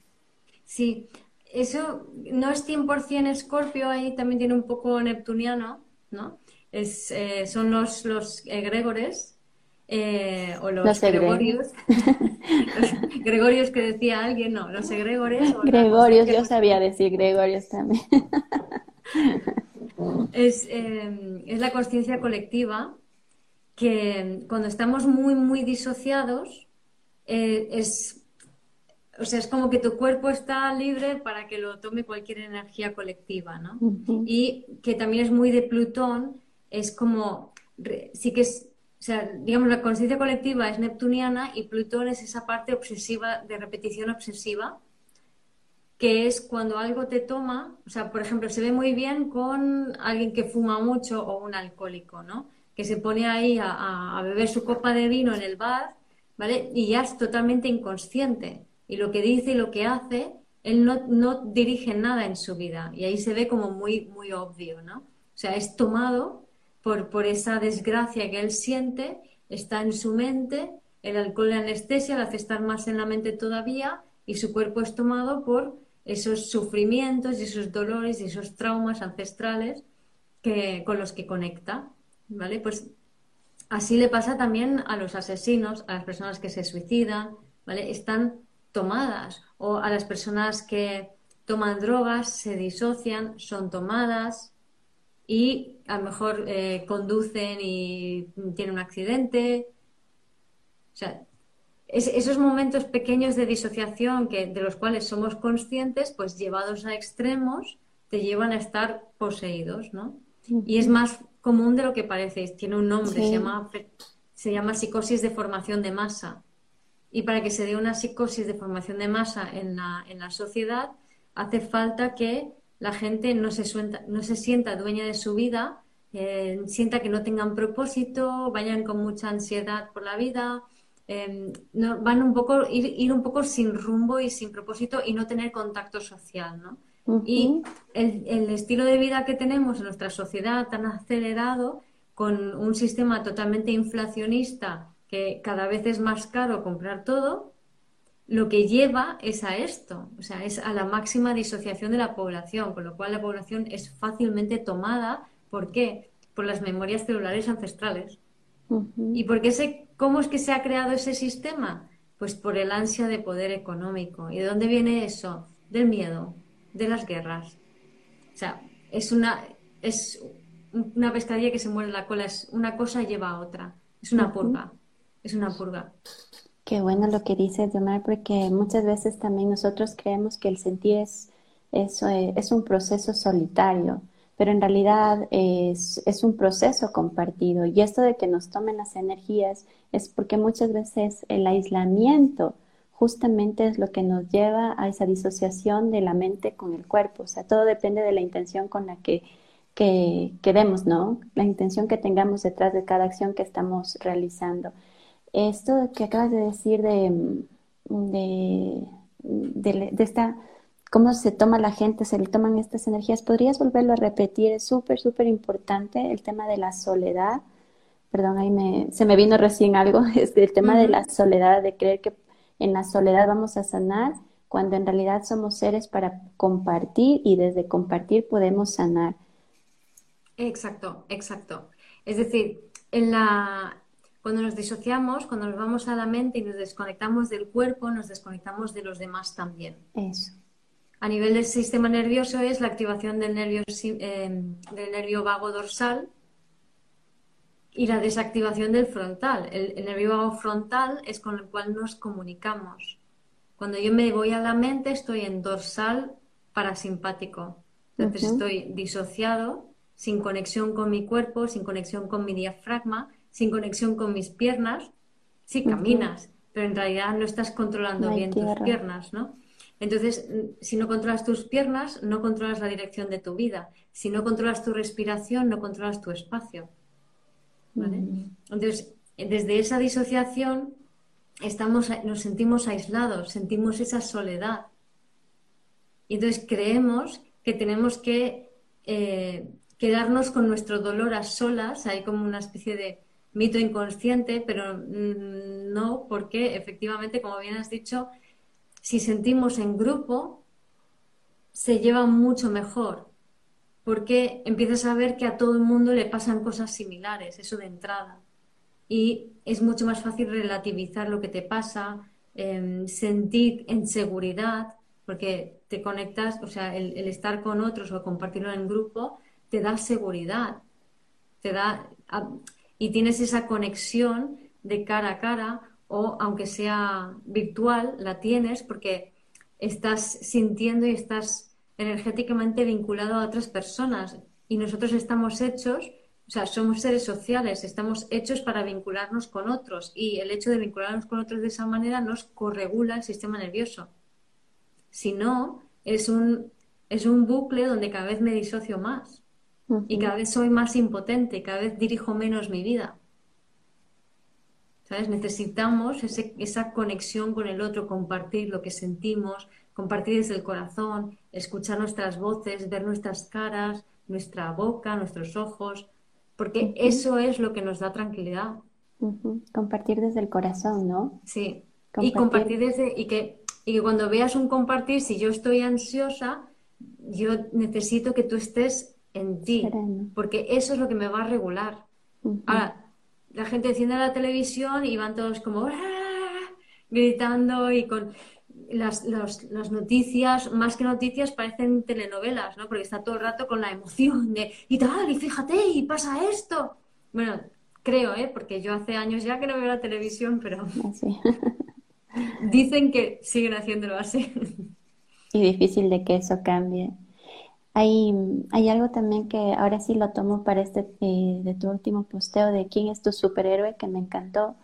Sí, eso no es 100% Escorpio, ahí también tiene un poco neptuniano, ¿no? Es, eh, son los, los egregores, eh, o los, gregorios, gregorios que decía alguien, no, los egregores. Gregorios, yo sabía decir gregorios también. es, eh, es la conciencia colectiva que cuando estamos muy, muy disociados, eh, es, o sea, es como que tu cuerpo está libre para que lo tome cualquier energía colectiva, ¿no? Y que también es muy de Plutón, es como, sí que es o sea, digamos, la conciencia colectiva es neptuniana y Plutón es esa parte obsesiva, de repetición obsesiva, que es cuando algo te toma, o sea, por ejemplo, se ve muy bien con alguien que fuma mucho o un alcohólico, ¿no? Que se pone ahí a, beber su copa de vino en el bar, ¿vale? Y ya es totalmente inconsciente. Y lo que dice y lo que hace, él no, no dirige nada en su vida. Y ahí se ve como muy, muy obvio, ¿no? O sea, es tomado por, por esa desgracia que él siente, está en su mente, el alcohol le anestesia, le hace estar más en la mente todavía y su cuerpo es tomado por esos sufrimientos y esos dolores y esos traumas ancestrales que, con los que conecta. ¿Vale? Pues así le pasa también a los asesinos, a las personas que se suicidan, ¿vale? Están tomadas. O a las personas que toman drogas, se disocian, son tomadas, y a lo mejor eh, conducen y tienen un accidente. O sea, esos momentos pequeños de disociación que, de los cuales somos conscientes, pues llevados a extremos, te llevan a estar poseídos, ¿no? Y es más común de lo que parece. Tiene un nombre, se, llama, se llama psicosis de formación de masa. Y para que se dé una psicosis de formación de masa en la, en la sociedad, hace falta que la gente no se, no se sienta dueña de su vida, eh, sienta que no tengan propósito, vayan con mucha ansiedad por la vida, em, no, van un poco, ir, un poco sin rumbo y sin propósito y no tener contacto social, ¿no? Y el, el, estilo de vida que tenemos en nuestra sociedad tan acelerado, con un sistema totalmente inflacionista, que cada vez es más caro comprar todo, lo que lleva es a esto, o sea, es a la máxima disociación de la población, con lo cual la población es fácilmente tomada. ¿Por qué? Por las memorias celulares ancestrales. ¿Y por qué se, cómo es que se ha creado ese sistema? Pues por el ansia de poder económico. ¿Y de dónde viene eso? Del miedo, de las guerras. O sea, es una, es una pescadilla que se muere la cola, es una cosa lleva a otra. Es una purga. Es una purga. Qué bueno lo que dices, Omar, porque muchas veces también nosotros creemos que el sentir es, es, eh, es un proceso solitario, pero en realidad es, es, un proceso compartido. Y esto de que nos tomen las energías es porque muchas veces el aislamiento justamente es lo que nos lleva a esa disociación de la mente con el cuerpo. O sea, todo depende de la intención con la que, que, que ¿no? La intención que tengamos detrás de cada acción que estamos realizando. Esto que acabas de decir de, de, de, esta, cómo se toma la gente, se le toman estas energías, ¿podrías volverlo a repetir? Es súper, súper importante el tema de la soledad. Perdón, ahí me, se me vino recién algo, es el tema de la soledad, de creer que en la soledad vamos a sanar, cuando en realidad somos seres para compartir y desde compartir podemos sanar. Exacto, exacto. Es decir, en la, cuando nos disociamos, cuando nos vamos a la mente y nos desconectamos del cuerpo, nos desconectamos de los demás también. Eso. a nivel del sistema nervioso es la activación del nervio, eh, del nervio vago dorsal y la desactivación del frontal. El, nervio vago frontal es con el cual nos comunicamos. Cuando yo me voy a la mente estoy en dorsal parasimpático. Entonces estoy disociado, sin conexión con mi cuerpo, sin conexión con mi diafragma, sin conexión con mis piernas. Sí, caminas, pero en realidad no estás controlando bien tus piernas, ¿no? Entonces, mm, si no controlas tus piernas, no controlas la dirección de tu vida. Si no controlas tu respiración, no controlas tu espacio. Entonces, desde esa disociación estamos, nos sentimos aislados, sentimos esa soledad. Y entonces creemos que tenemos que eh, quedarnos con nuestro dolor a solas, hay como una especie de mito inconsciente, pero mm, no, porque efectivamente, como bien has dicho, si sentimos en grupo, se lleva mucho mejor, porque empiezas a ver que a todo el mundo le pasan cosas similares, eso de entrada. Y es mucho más fácil relativizar lo que te pasa, em, sentir en seguridad, porque te conectas, o sea, el, estar con otros o compartirlo en grupo te da seguridad, te da y tienes esa conexión de cara a cara o aunque sea virtual, la tienes porque estás sintiendo y estás energéticamente vinculado a otras personas. Y nosotros estamos hechos, o sea, somos seres sociales, estamos hechos para vincularnos con otros. Y el hecho de vincularnos con otros de esa manera nos corregula el sistema nervioso. Si no, es un, es un bucle donde cada vez me disocio más y cada vez soy más impotente, cada vez dirijo menos mi vida. Necesitamos esa conexión con el otro, compartir lo que sentimos, compartir desde el corazón, escuchar nuestras voces, ver nuestras caras, nuestra boca, nuestros ojos, porque eso es lo que nos da tranquilidad. Compartir desde el corazón, ¿no? Sí. Y compartir desde y que y que cuando veas un compartir, si yo estoy ansiosa, yo necesito que tú estés en ti, porque eso es lo que me va a regular. Ahora, la gente enciende la televisión y van todos como ¡Ah! gritando y con las, las, noticias, más que noticias, parecen telenovelas, ¿no? Porque está todo el rato con la emoción de y tal, y fíjate, y pasa esto. Bueno, creo, ¿eh? Porque yo hace años ya que no veo la televisión, pero dicen que siguen haciéndolo así. Y difícil de que eso cambie. Hay, hay algo también que ahora sí lo tomo para este eh, de tu último posteo de quién es tu superhéroe que me encantó,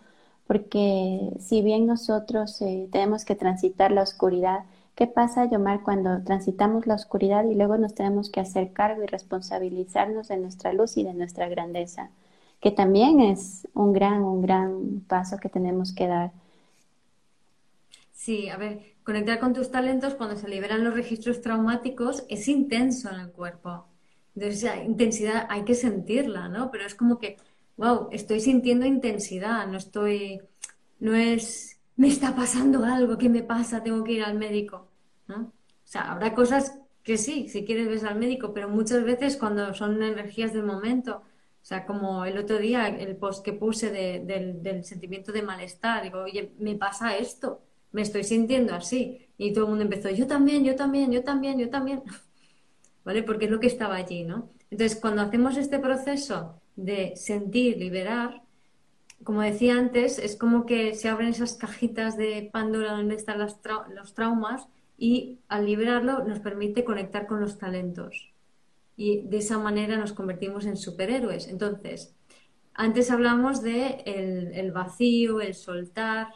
porque si bien nosotros eh, tenemos que transitar la oscuridad, ¿qué pasa, Yomar, cuando transitamos la oscuridad y luego nos tenemos que hacer cargo y responsabilizarnos de nuestra luz y de nuestra grandeza? Que también es un gran, un gran paso que tenemos que dar. Sí, a ver, conectar con tus talentos cuando se liberan los registros traumáticos es intenso en el cuerpo. Entonces, esa intensidad hay que sentirla, ¿no? Pero es como que, wow, estoy sintiendo intensidad, no estoy, no es, me está pasando algo, ¿qué me pasa? Tengo que ir al médico, ¿no? O sea, habrá cosas que sí, si quieres ves al médico, pero muchas veces cuando son energías del momento, o sea, como el otro día, el post que puse del, del sentimiento de malestar, digo, oye, me pasa esto, me estoy sintiendo así. Y todo el mundo empezó, yo también, yo también, yo también, yo también. ¿Vale? Porque es lo que estaba allí, ¿no? Entonces, cuando hacemos este proceso de sentir, liberar, como decía antes, es como que se abren esas cajitas de Pandora donde están los traumas y al liberarlo nos permite conectar con los talentos. Y de esa manera nos convertimos en superhéroes. Entonces, antes hablamos de el vacío, el soltar,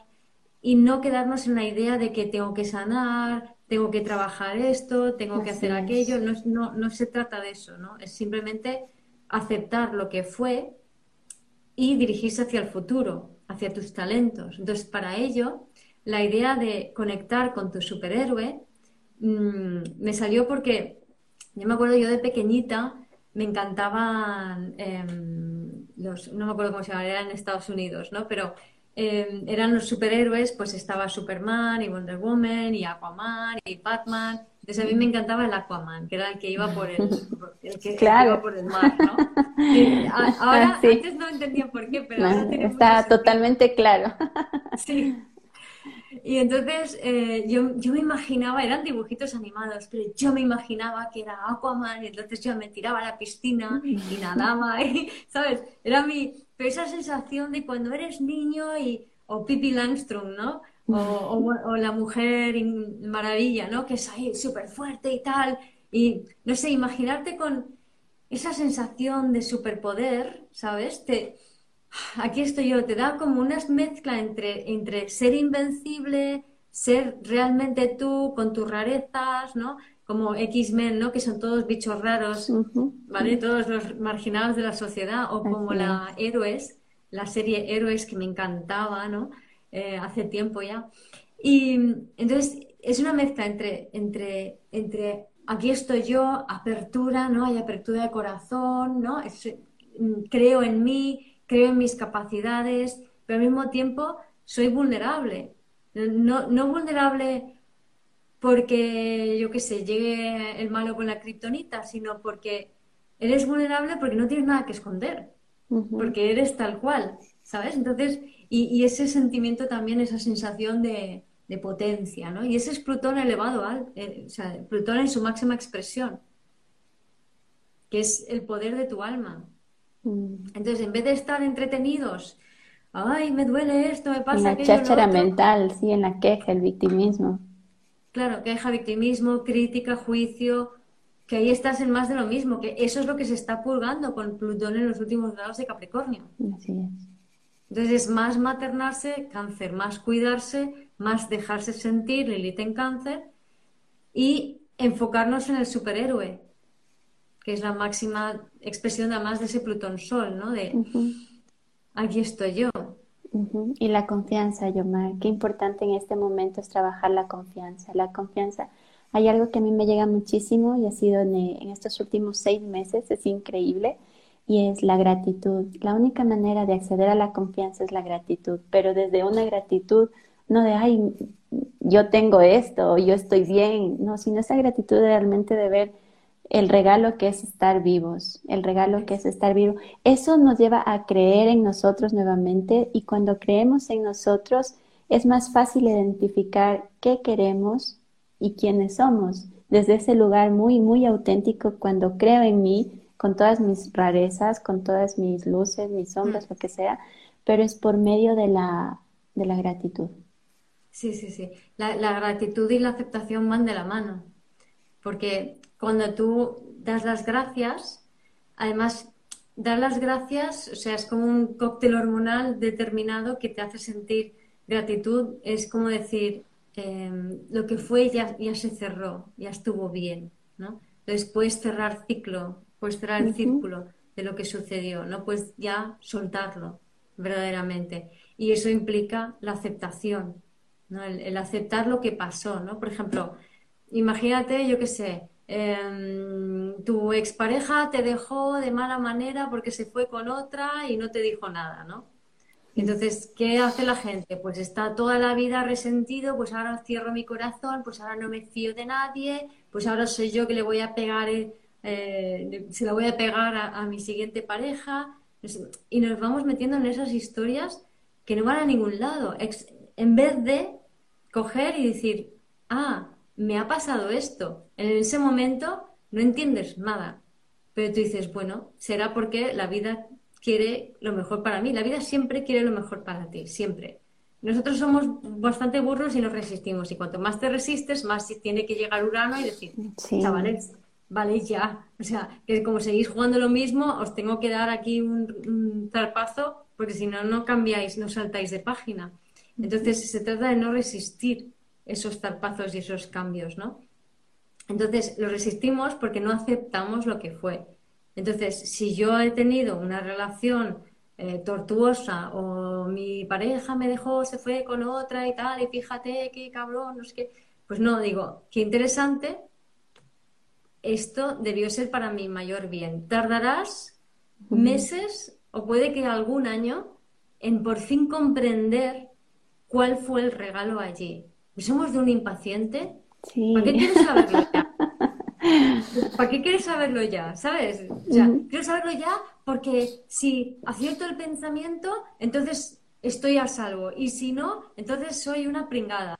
y no quedarnos en la idea de que tengo que sanar, tengo que trabajar esto, tengo que hacer aquello. No, no, no, se trata de eso, ¿no? Es simplemente aceptar lo que fue y dirigirse hacia el futuro, hacia tus talentos. Entonces, para ello, la idea de conectar con tu superhéroe mm, me salió porque yo me acuerdo yo de pequeñita me encantaban em, los, no me acuerdo cómo se llamaban, eran en Estados Unidos, ¿no? Pero Em, eran los superhéroes, pues estaba Superman y Wonder Woman y Aquaman y Batman. Entonces a mí me encantaba el Aquaman, que era el que iba por el, el que iba por el mar, ¿no? ahora, ah, antes no entendía por qué, pero ahora Está totalmente claro. Sí. Y entonces eh, yo, yo, me imaginaba, eran dibujitos animados, pero yo me imaginaba que era Aquaman y entonces yo me tiraba a la piscina y nadaba, y, ¿sabes? Era mi, pero esa sensación de cuando eres niño y, o Pippi Langstrom, ¿no? O, o, la mujer maravilla, ¿no? Que es ahí súper fuerte y tal. Y, no sé, imaginarte con esa sensación de superpoder, ¿sabes? Te, aquí estoy yo, te da como una mezcla entre, entre ser invencible, ser realmente tú con tus rarezas, ¿no? Como X-Men, ¿no? Que son todos bichos raros, ¿vale? Todos los marginados de la sociedad, o como la Héroes, la serie Héroes que me encantaba, ¿no? Eh, hace tiempo ya. Y entonces es una mezcla entre, entre, entre aquí estoy yo, apertura, ¿no? Hay apertura de corazón, ¿no? Mm, creo en mí, creo en mis capacidades, pero al mismo tiempo soy vulnerable. No, no vulnerable porque, yo qué sé, llegue el malo con la kriptonita, sino porque eres vulnerable porque no tienes nada que esconder, porque eres tal cual, ¿sabes? Entonces, y, ese sentimiento también, esa sensación de, potencia, ¿no? Y ese es Plutón elevado, al, eh, o sea, Plutón en su máxima expresión, que es el poder de tu alma. Mm. Entonces, en vez de estar entretenidos, ay, me duele esto, me pasa En la cháchara mental, sí, en la queja, el victimismo. Claro, queja, victimismo, crítica, juicio, que ahí estás en más de lo mismo, que eso es lo que se está purgando con Plutón en los últimos grados de Capricornio. Así es. Entonces es más maternarse, cáncer, más cuidarse, más dejarse sentir, Lilith en cáncer, y enfocarnos en el superhéroe, que es la máxima expresión además de ese Plutón Sol, ¿no? De aquí estoy yo. Y la confianza, Yomar. Qué importante en este momento es trabajar la confianza. La confianza. Hay algo que a mí me llega muchísimo y ha sido en, en estos últimos seis meses, es increíble, y es la gratitud. La única manera de acceder a la confianza es la gratitud, pero desde una gratitud, no de, ay, yo tengo esto, yo estoy bien, no, sino esa gratitud realmente de ver el regalo que es estar vivos, el regalo que es estar vivo. Eso nos lleva a creer en nosotros nuevamente y cuando creemos en nosotros es más fácil identificar qué queremos y quiénes somos. Desde ese lugar muy, muy auténtico, cuando creo en mí, con todas mis rarezas, con todas mis luces, mis sombras, mm. lo que sea, pero es por medio de la, de la gratitud. Sí, sí, sí. La, la gratitud y la aceptación van de la mano, porque cuando tú das las gracias, además, dar las gracias, o sea, es como un cóctel hormonal determinado que te hace sentir gratitud, es como decir, em, lo que fue ya, ya se cerró, ya estuvo bien, ¿no? Entonces puedes cerrar ciclo, puedes cerrar el círculo de lo que sucedió, no puedes ya soltarlo verdaderamente. Y eso implica la aceptación, ¿no? el, el aceptar lo que pasó, ¿no? Por ejemplo, imagínate, yo qué sé, eh, tu expareja te dejó de mala manera porque se fue con otra y no te dijo nada, ¿no? Entonces, ¿qué hace la gente? Pues está toda la vida resentido, pues ahora cierro mi corazón, pues ahora no me fío de nadie, pues ahora soy yo que le voy a pegar, eh, se la voy a pegar a, mi siguiente pareja. Y nos vamos metiendo en esas historias que no van a ningún lado. En vez de coger y decir, ah, me ha pasado esto. En ese momento no entiendes nada, pero tú dices, bueno, será porque la vida quiere lo mejor para mí. La vida siempre quiere lo mejor para ti, siempre. Nosotros somos bastante burros y nos resistimos. Y cuanto más te resistes, más tiene que llegar Urano y decir, chavales, vale ya. O sea, que como seguís jugando lo mismo, os tengo que dar aquí un, un zarpazo, porque si no, no cambiáis, no saltáis de página. Entonces, se trata de no resistir esos zarpazos y esos cambios, ¿no? Entonces, lo resistimos porque no aceptamos lo que fue. Entonces, si yo he tenido una relación eh, tortuosa o mi pareja me dejó, se fue con otra y tal, y fíjate qué cabrón, no sé qué, pues no, digo, qué interesante, esto debió ser para mi mayor bien. Tardarás meses o puede que algún año en por fin comprender cuál fue el regalo allí somos de un impaciente. ¿Para qué quieres saberlo ya? ¿Para qué quieres saberlo ya? ¿Sabes? O sea, quiero saberlo ya porque si acierto el pensamiento, entonces estoy a salvo. Y si no, entonces soy una pringada.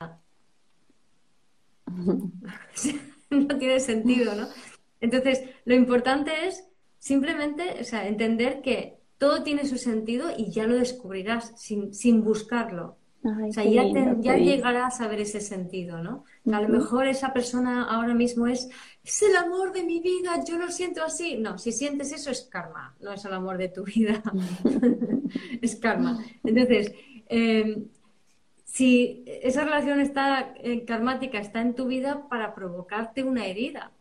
no tiene sentido, ¿no? Entonces, lo importante es simplemente o sea, entender que todo tiene su sentido y ya lo descubrirás sin, sin buscarlo. O sea, ya, ya llegarás a ver ese sentido, ¿no? A lo mejor esa persona ahora mismo es, es el amor de mi vida, yo lo siento así. No, si sientes eso es karma, no es el amor de tu vida, es karma. Entonces, em, si esa relación está eh, karmática, está en tu vida para provocarte una herida,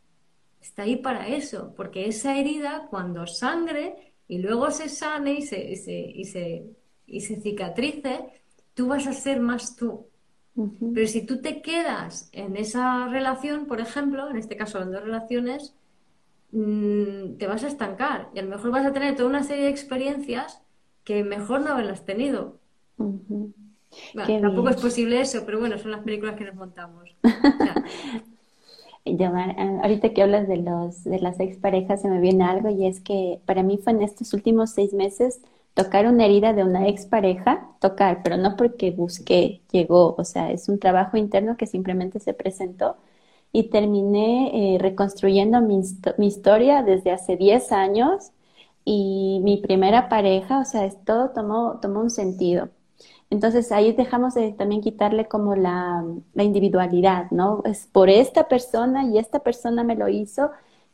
está ahí para eso, porque esa herida cuando sangre y luego se sane y se, y se, y se, cicatrice, tú vas a ser más tú. Pero si tú te quedas en esa relación, por ejemplo, en este caso en dos relaciones, mm, te vas a estancar y a lo mejor vas a tener toda una serie de experiencias que mejor no haberlas tenido. tampoco es posible eso, pero bueno, son las películas que nos montamos. ahorita que hablas de, los, de las exparejas se me viene algo y es que para mí fue en estos últimos seis meses tocar una herida de una expareja, tocar, pero no porque busqué, llegó, o sea, es un trabajo interno que simplemente se presentó y terminé eh, reconstruyendo mi, mi, historia desde hace 10 años y mi primera pareja, o sea, es, todo tomó, tomó un sentido. Entonces ahí dejamos de también quitarle como la, individualidad, ¿no? Es por esta persona y esta persona me lo hizo,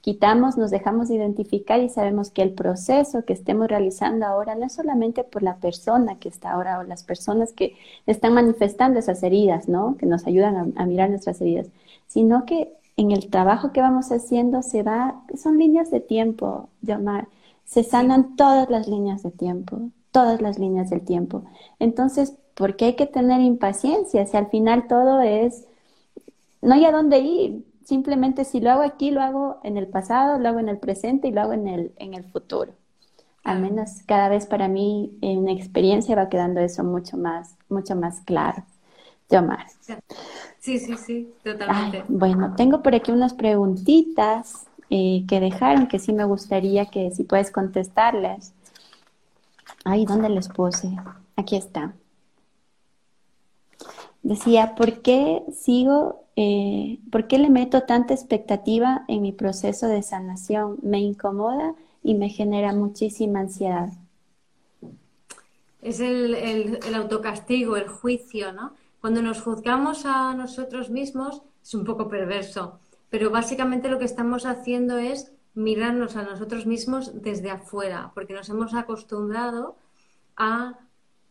quitamos, nos dejamos identificar y sabemos que el proceso que estemos realizando ahora no es solamente por la persona que está ahora o las personas que están manifestando esas heridas, ¿no? Que nos ayudan a, mirar nuestras heridas, sino que en el trabajo que vamos haciendo se va, son líneas de tiempo, llamar, se sanan todas las líneas de tiempo, todas las líneas del tiempo. Entonces, ¿por qué hay que tener impaciencia? Si al final todo es, no hay a dónde ir, simplemente si lo hago aquí, lo hago en el pasado, lo hago en el presente y lo hago en el, en el futuro. Al menos cada vez para mí en una experiencia va quedando eso mucho más, mucho más claro. Yo más. Sí, sí, sí, totalmente. bueno, tengo por aquí unas preguntitas eh, que dejaron que sí me gustaría que si puedes contestarles. Ay, ¿dónde les puse? Aquí está. Decía, ¿por qué sigo, eh, por qué le meto tanta expectativa en mi proceso de sanación? Me incomoda y me genera muchísima ansiedad. Es el, el autocastigo, el juicio, ¿no? Cuando nos juzgamos a nosotros mismos es un poco perverso, pero básicamente lo que estamos haciendo es mirarnos a nosotros mismos desde afuera, porque nos hemos acostumbrado a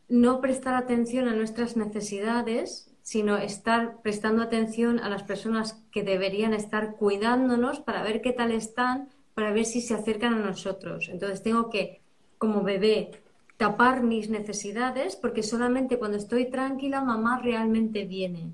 no prestar atención a nuestras necesidades, sino estar prestando atención a las personas que deberían estar cuidándonos para ver qué tal están, para ver si se acercan a nosotros. Entonces tengo que, como bebé, tapar mis necesidades, porque solamente cuando estoy tranquila, mamá realmente viene.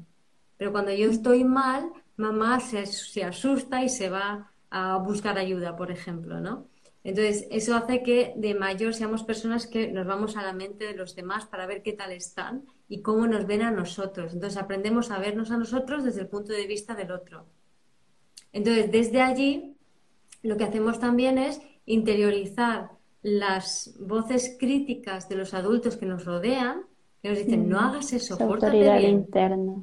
Pero cuando yo estoy mal, mamá se, se asusta y se va a buscar ayuda, por ejemplo, ¿no? Entonces, eso hace que de mayor seamos personas que nos vamos a la mente de los demás para ver qué tal están y cómo nos ven a nosotros. Entonces, aprendemos a vernos a nosotros desde el punto de vista del otro. Entonces, desde allí, lo que hacemos también es interiorizar las voces críticas de los adultos que nos rodean, que nos dicen, no hagas eso, autoridad interna.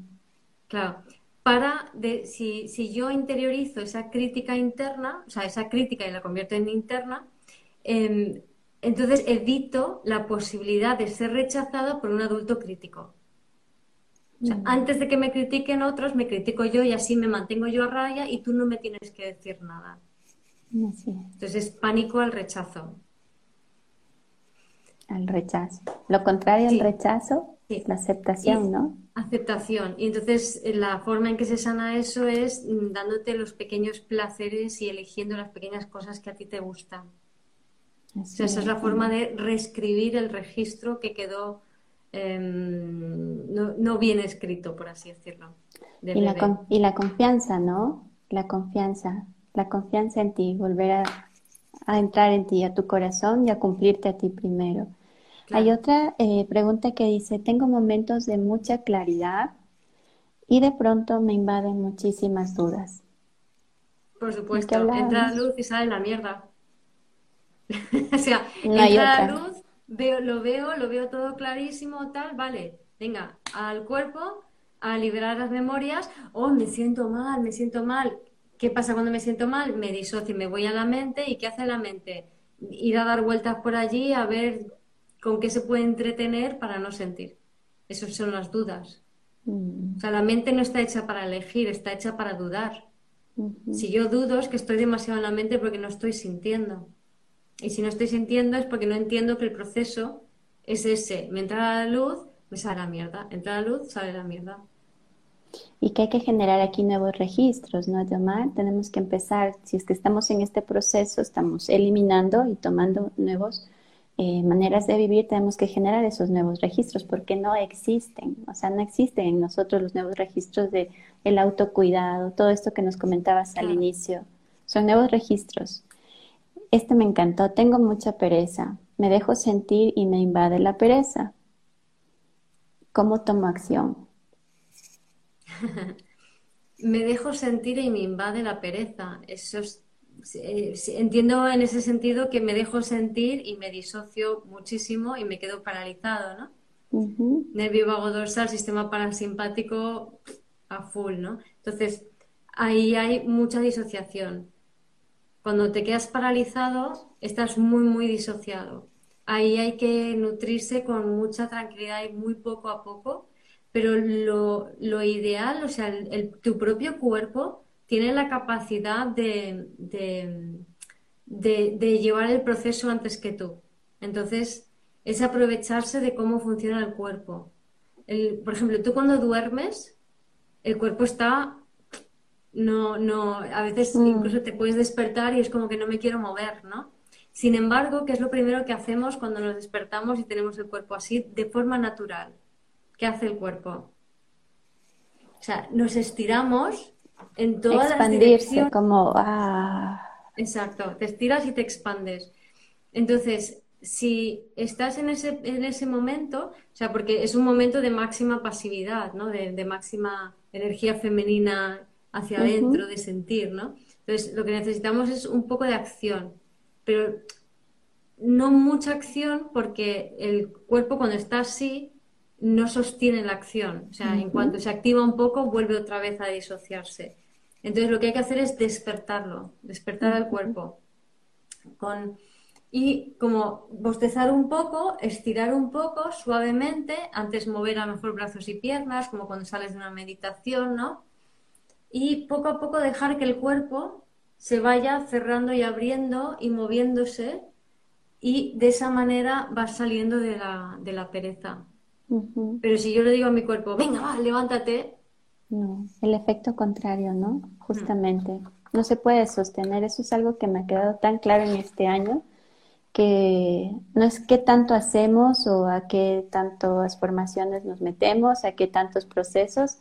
Claro para, de, si, si, yo interiorizo esa crítica interna, o sea, esa crítica y la convierto en interna, em, entonces evito la posibilidad de ser rechazado por un adulto crítico. O sea, mm. antes de que me critiquen otros, me critico yo y así me mantengo yo a raya y tú no me tienes que decir nada. Entonces es pánico al rechazo. Al rechazo. Lo contrario al rechazo, la aceptación, ¿no? Aceptación. Y entonces eh, la forma en que se sana eso es mm, dándote los pequeños placeres y eligiendo las pequeñas cosas que a ti te gustan. Esa es la forma de reescribir el registro que quedó em, no, bien escrito, por así decirlo. Y la, y la, confianza, ¿no? La confianza, la confianza en ti, volver a, a entrar en ti, a tu corazón y a cumplirte a ti primero. Hay otra eh, pregunta que dice, tengo momentos de mucha claridad y de pronto me invaden muchísimas dudas. Por supuesto, entra la luz y sale la mierda. o sea, entra la luz veo, lo veo, lo veo todo clarísimo, tal, vale, venga, al cuerpo, a liberar las memorias, oh, me siento mal, me siento mal. ¿Qué pasa cuando me siento mal? Me disocio, me voy a la mente y ¿qué hace la mente? Ir a dar vueltas por allí a ver con qué se puede entretener para no sentir. Esas son las dudas. Mm. O sea, la mente no está hecha para elegir, está hecha para dudar. Si yo dudo es que estoy demasiado en la mente porque no estoy sintiendo. Y si no estoy sintiendo es porque no entiendo que el proceso es ese. Me entra la luz, me sale la mierda. Entra la luz, sale la mierda. Y que hay que generar aquí nuevos registros, ¿no, Yomar? Tenemos que empezar, si es que estamos en este proceso, estamos eliminando y tomando nuevos eh, maneras de vivir, tenemos que generar esos nuevos registros porque no existen, o sea, no existen en nosotros los nuevos registros de el autocuidado, todo esto que nos comentabas al inicio, son nuevos registros. Este me encantó, tengo mucha pereza, me dejo sentir y me invade la pereza. ¿Cómo tomo acción? me dejo sentir y me invade la pereza. Eso es eh, entiendo en ese sentido que me dejo sentir y me disocio muchísimo y me quedo paralizado, ¿no? Nervio vago dorsal, sistema parasimpático a full, ¿no? Entonces, ahí hay mucha disociación. Cuando te quedas paralizado, estás muy, muy disociado. Ahí hay que nutrirse con mucha tranquilidad y muy poco a poco, pero lo, ideal, o sea, tu propio cuerpo tiene la capacidad de, de, llevar el proceso antes que tú. Entonces, es aprovecharse de cómo funciona el cuerpo. por ejemplo, tú cuando duermes, el cuerpo está no, no, a veces mm. incluso te puedes despertar y es como que no me quiero mover, ¿no? Sin embargo, ¿qué es lo primero que hacemos cuando nos despertamos y tenemos el cuerpo así de forma natural? ¿Qué hace el cuerpo? O sea, nos estiramos en todas Expandirse, como... Ah. Exacto, te estiras y te expandes. Entonces, si estás en ese, en ese momento, o sea, porque es un momento de máxima pasividad, ¿no? De, máxima energía femenina hacia adentro, de sentir, ¿no? Entonces, lo que necesitamos es un poco de acción, pero no mucha acción porque el cuerpo cuando está así no sostiene la acción. O sea, en cuanto se activa un poco, vuelve otra vez a disociarse. Entonces lo que hay que hacer es despertarlo, despertar al cuerpo. Con, y como bostezar un poco, estirar un poco suavemente, antes mover a lo mejor brazos y piernas, como cuando sales de una meditación, ¿no? Y poco a poco dejar que el cuerpo se vaya cerrando y abriendo y moviéndose y de esa manera vas saliendo de la, de la pereza. Pero si yo le digo a mi cuerpo, venga, va, levántate. No, el efecto contrario, ¿no? Justamente. No se puede sostener. Eso es algo que me ha quedado tan claro en este año, que no es qué tanto hacemos o a qué tantas formaciones nos metemos, a qué tantos procesos,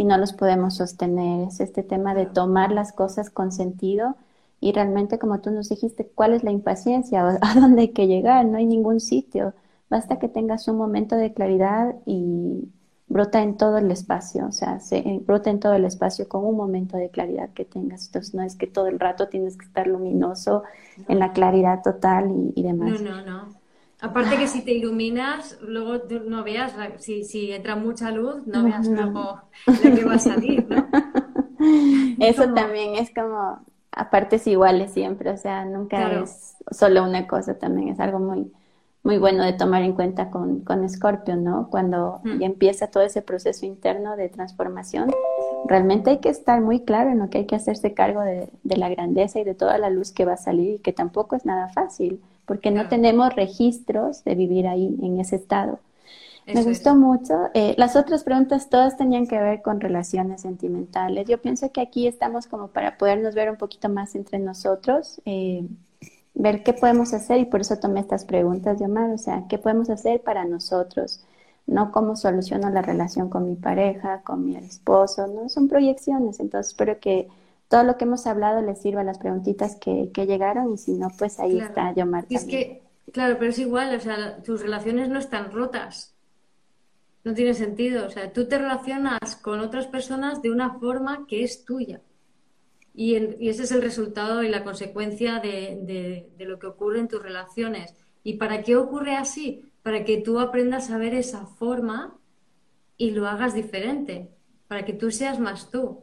si no los podemos sostener. Es este tema de tomar las cosas con sentido y realmente, como tú nos dijiste, ¿cuál es la impaciencia? ¿A dónde hay que llegar? No hay ningún sitio Basta que tengas un momento de claridad y brota en todo el espacio, o sea, se, eh, brota en todo el espacio con un momento de claridad que tengas. Entonces no es que todo el rato tienes que estar luminoso en la claridad total y, demás. No, no, no. Aparte que si te iluminas, luego no veas, si, si entra mucha luz, no, veas luego lo que va a salir, ¿no? Eso también es como a partes iguales siempre, o sea, nunca es solo una cosa, también es algo muy, muy bueno de tomar en cuenta con, con Scorpio, ¿no? Cuando mm. ya empieza todo ese proceso interno de transformación, realmente hay que estar muy claro en lo que hay que hacerse cargo de, la grandeza y de toda la luz que va a salir y que tampoco es nada fácil, porque no tenemos registros de vivir ahí en ese estado. Me gustó mucho. Eh, las otras preguntas todas tenían que ver con relaciones sentimentales. Yo pienso que aquí estamos como para podernos ver un poquito más entre nosotros. Eh, ver qué podemos hacer y por eso tomé estas preguntas, llamar, o sea, qué podemos hacer para nosotros, no cómo soluciono la relación con mi pareja, con mi esposo, no son proyecciones, entonces espero que todo lo que hemos hablado les sirva a las preguntitas que, que llegaron y si no, pues ahí está Yomar. es que, claro, pero es igual, o sea, tus relaciones no están rotas. No tiene sentido. O sea, tú te relacionas con otras personas de una forma que es tuya. Y, ese es el resultado y la consecuencia de, lo que ocurre en tus relaciones. ¿Y para qué ocurre así? Para que tú aprendas a ver esa forma y lo hagas diferente, para que tú seas más tú.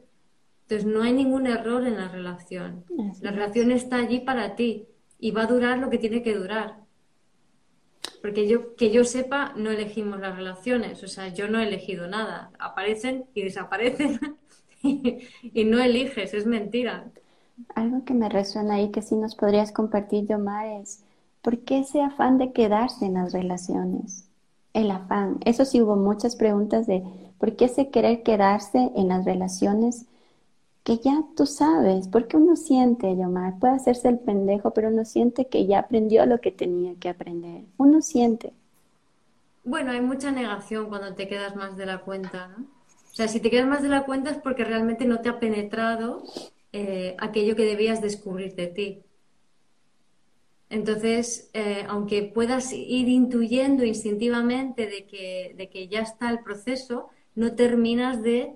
Entonces no hay ningún error en la relación. La relación está allí para ti y va a durar lo que tiene que durar. Porque yo, que yo sepa, no elegimos las relaciones. O sea, yo no he elegido nada. Aparecen y desaparecen y, no eliges, es mentira. Algo que me resuena ahí que sí nos podrías compartir, Yomar, es ¿por qué ese afán de quedarse en las relaciones? El afán. Eso sí hubo muchas preguntas de ¿por qué ese querer quedarse en las relaciones? Que ya tú sabes, porque uno siente, Yomar, puede hacerse el pendejo, pero uno siente que ya aprendió lo que tenía que aprender. Uno siente. Bueno, hay mucha negación cuando te quedas más de la cuenta, ¿no? O sea, si te quedas más de la cuenta es porque realmente no te ha penetrado eh, aquello que debías descubrir de ti. Entonces, eh, aunque puedas ir intuyendo instintivamente de que, de que ya está el proceso, no terminas de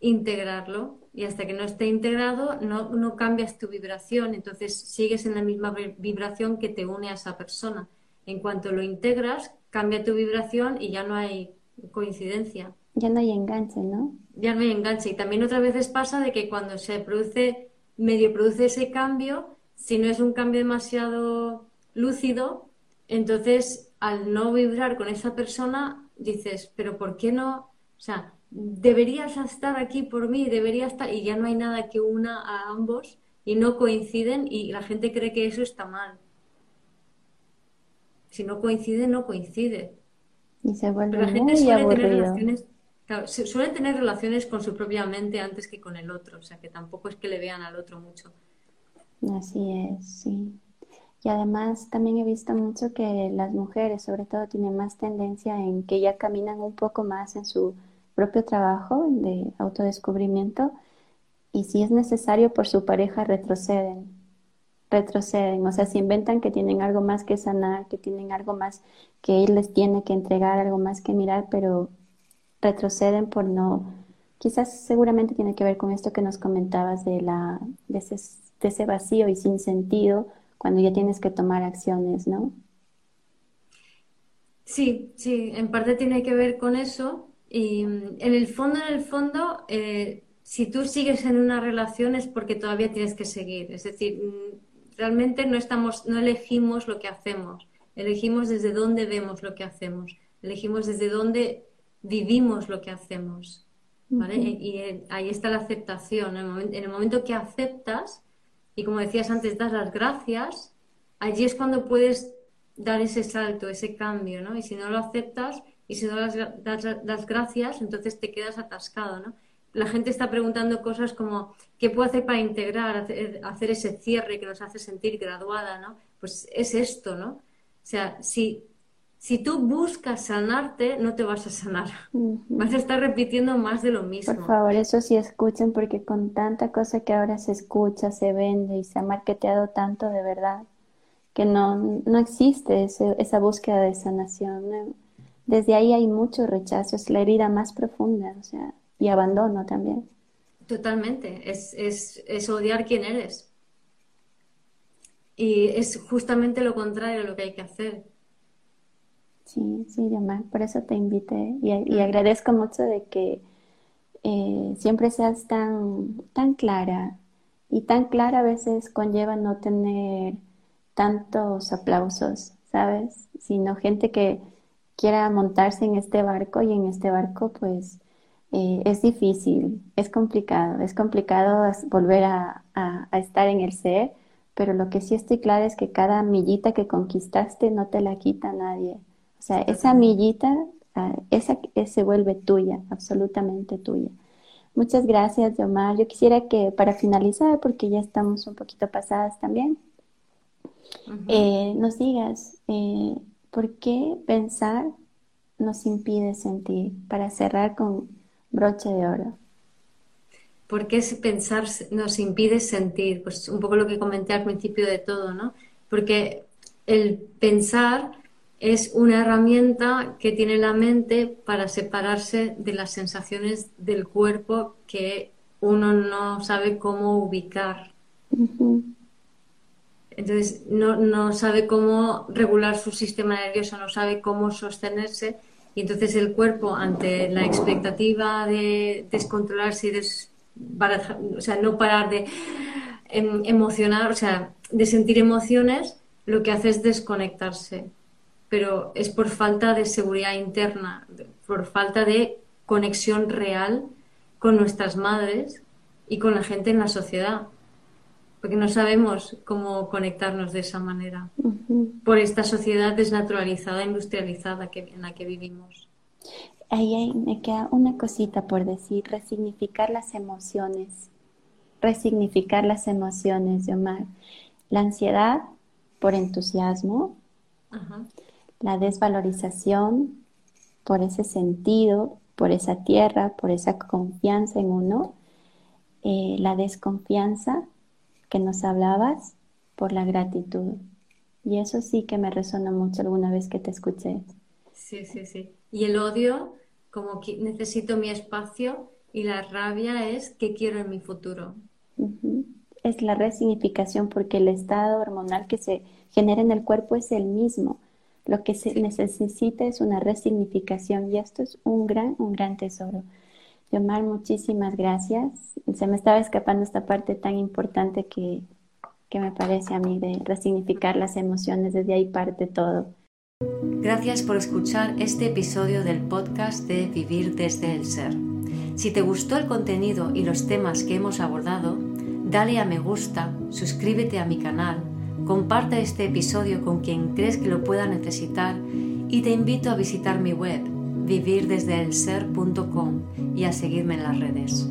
integrarlo y hasta que no esté integrado no, no cambias tu vibración, entonces sigues en la misma vibración que te une a esa persona. En cuanto lo integras, cambia tu vibración y ya no hay coincidencia. Ya no hay enganche, ¿no? Ya no hay enganche. Y también otras veces pasa de que cuando se produce, medio produce ese cambio, si no es un cambio demasiado lúcido, entonces al no vibrar con esa persona, dices, pero ¿por qué no? O sea, deberías estar aquí por mí, debería estar, y ya no hay nada que una a ambos y no coinciden y la gente cree que eso está mal. Si no coincide, no coincide. Y se vuelve la gente suele tener relaciones, suele tener relaciones con su propia mente antes que con el otro, o sea que tampoco es que le vean al otro mucho. Así es, sí. Y además también he visto mucho que las mujeres sobre todo tienen más tendencia en que ya caminan un poco más en su propio trabajo de autodescubrimiento y si es necesario por su pareja retroceden, retroceden, o sea, si inventan que tienen algo más que sanar, que tienen algo más que él les tiene que entregar, algo más que mirar, pero retroceden por no, quizás seguramente tiene que ver con esto que nos comentabas de, la, de, ese, de ese vacío y sin sentido cuando ya tienes que tomar acciones, ¿no? Sí, sí, en parte tiene que ver con eso, y mm, en el fondo, en el fondo, eh, si tú sigues en una relación es porque todavía tienes que seguir. Es decir, mm, realmente no estamos, no elegimos lo que hacemos, elegimos desde dónde vemos lo que hacemos, elegimos desde dónde vivimos lo que hacemos. ¿vale? Y, eh, ahí está la aceptación. En el, momento, en el momento que aceptas, y como decías antes, das las gracias, allí es cuando puedes dar ese salto, ese cambio, ¿no? Y si no lo aceptas, y si no das, das, gracias, entonces te quedas atascado, ¿no? La gente está preguntando cosas como, ¿qué puedo hacer para integrar, hacer, ese cierre que nos hace sentir graduada, ¿no? Pues es esto, ¿no? O sea, si, si tú buscas sanarte, no te vas a sanar. Vas a estar repitiendo más de lo mismo. Por favor, eso sí escuchen, porque con tanta cosa que ahora se escucha, se vende y se ha marketeado tanto de verdad, que no, no existe esa búsqueda de sanación. ¿no? Desde ahí hay mucho rechazo, es la herida más profunda, o sea, y abandono también. Totalmente, es, es, es odiar quién eres. Y es justamente lo contrario lo que hay que hacer. Sí, sí, Yamar, por eso te invité y, y agradezco mucho de que eh, siempre seas tan, tan clara y tan clara a veces conlleva no tener tantos aplausos, ¿sabes? Sino gente que quiera montarse en este barco y en este barco pues eh, es difícil, es complicado, es complicado volver a, estar en el ser, pero lo que sí estoy clara es que cada millita que conquistaste no te la quita nadie. O sea, esa millita, ah, esa, se vuelve tuya, absolutamente tuya. Muchas gracias, Omar. Yo quisiera que para finalizar, porque ya estamos un poquito pasadas también, eh, nos digas eh, ¿Por qué pensar nos impide sentir? Para cerrar con broche de oro. ¿Por qué pensar nos impide sentir? Pues un poco lo que comenté al principio de todo, ¿no? Porque el pensar es una herramienta que tiene la mente para separarse de las sensaciones del cuerpo que uno no sabe cómo ubicar. Entonces no, no sabe cómo regular su sistema nervioso, no sabe cómo sostenerse y entonces el cuerpo ante la expectativa de descontrolarse y o sea, no parar de em, emocionar, o sea, de sentir emociones, lo que hace es desconectarse. Pero es por falta de seguridad interna, por falta de conexión real con nuestras madres y con la gente en la sociedad porque no sabemos cómo conectarnos de esa manera. Por esta sociedad desnaturalizada, industrializada que, en la que vivimos. Ahí me queda una cosita por decir, resignificar las emociones, resignificar las emociones, Omar. La ansiedad por entusiasmo, la desvalorización por ese sentido, por esa tierra, por esa confianza en uno, eh, la desconfianza que nos hablabas por la gratitud. Y eso sí que me resonó mucho alguna vez que te escuché. Sí, sí, sí. Y el odio, como que necesito mi espacio, y la rabia es que quiero en mi futuro. Es la resignificación porque el estado hormonal que se genera en el cuerpo es el mismo. Lo que se necesita es una resignificación y esto es un gran, un gran tesoro. Yomar, muchísimas gracias. Se me estaba escapando esta parte tan importante que, que me parece a mí de resignificar las emociones, desde ahí parte todo. Gracias por escuchar este episodio del podcast de Vivir desde el Ser. Si te gustó el contenido y los temas que hemos abordado, dale a me gusta, suscríbete a mi canal, comparte este episodio con quien crees que lo pueda necesitar y te invito a visitar mi web vivirdesdeelser.com y a seguirme en las redes.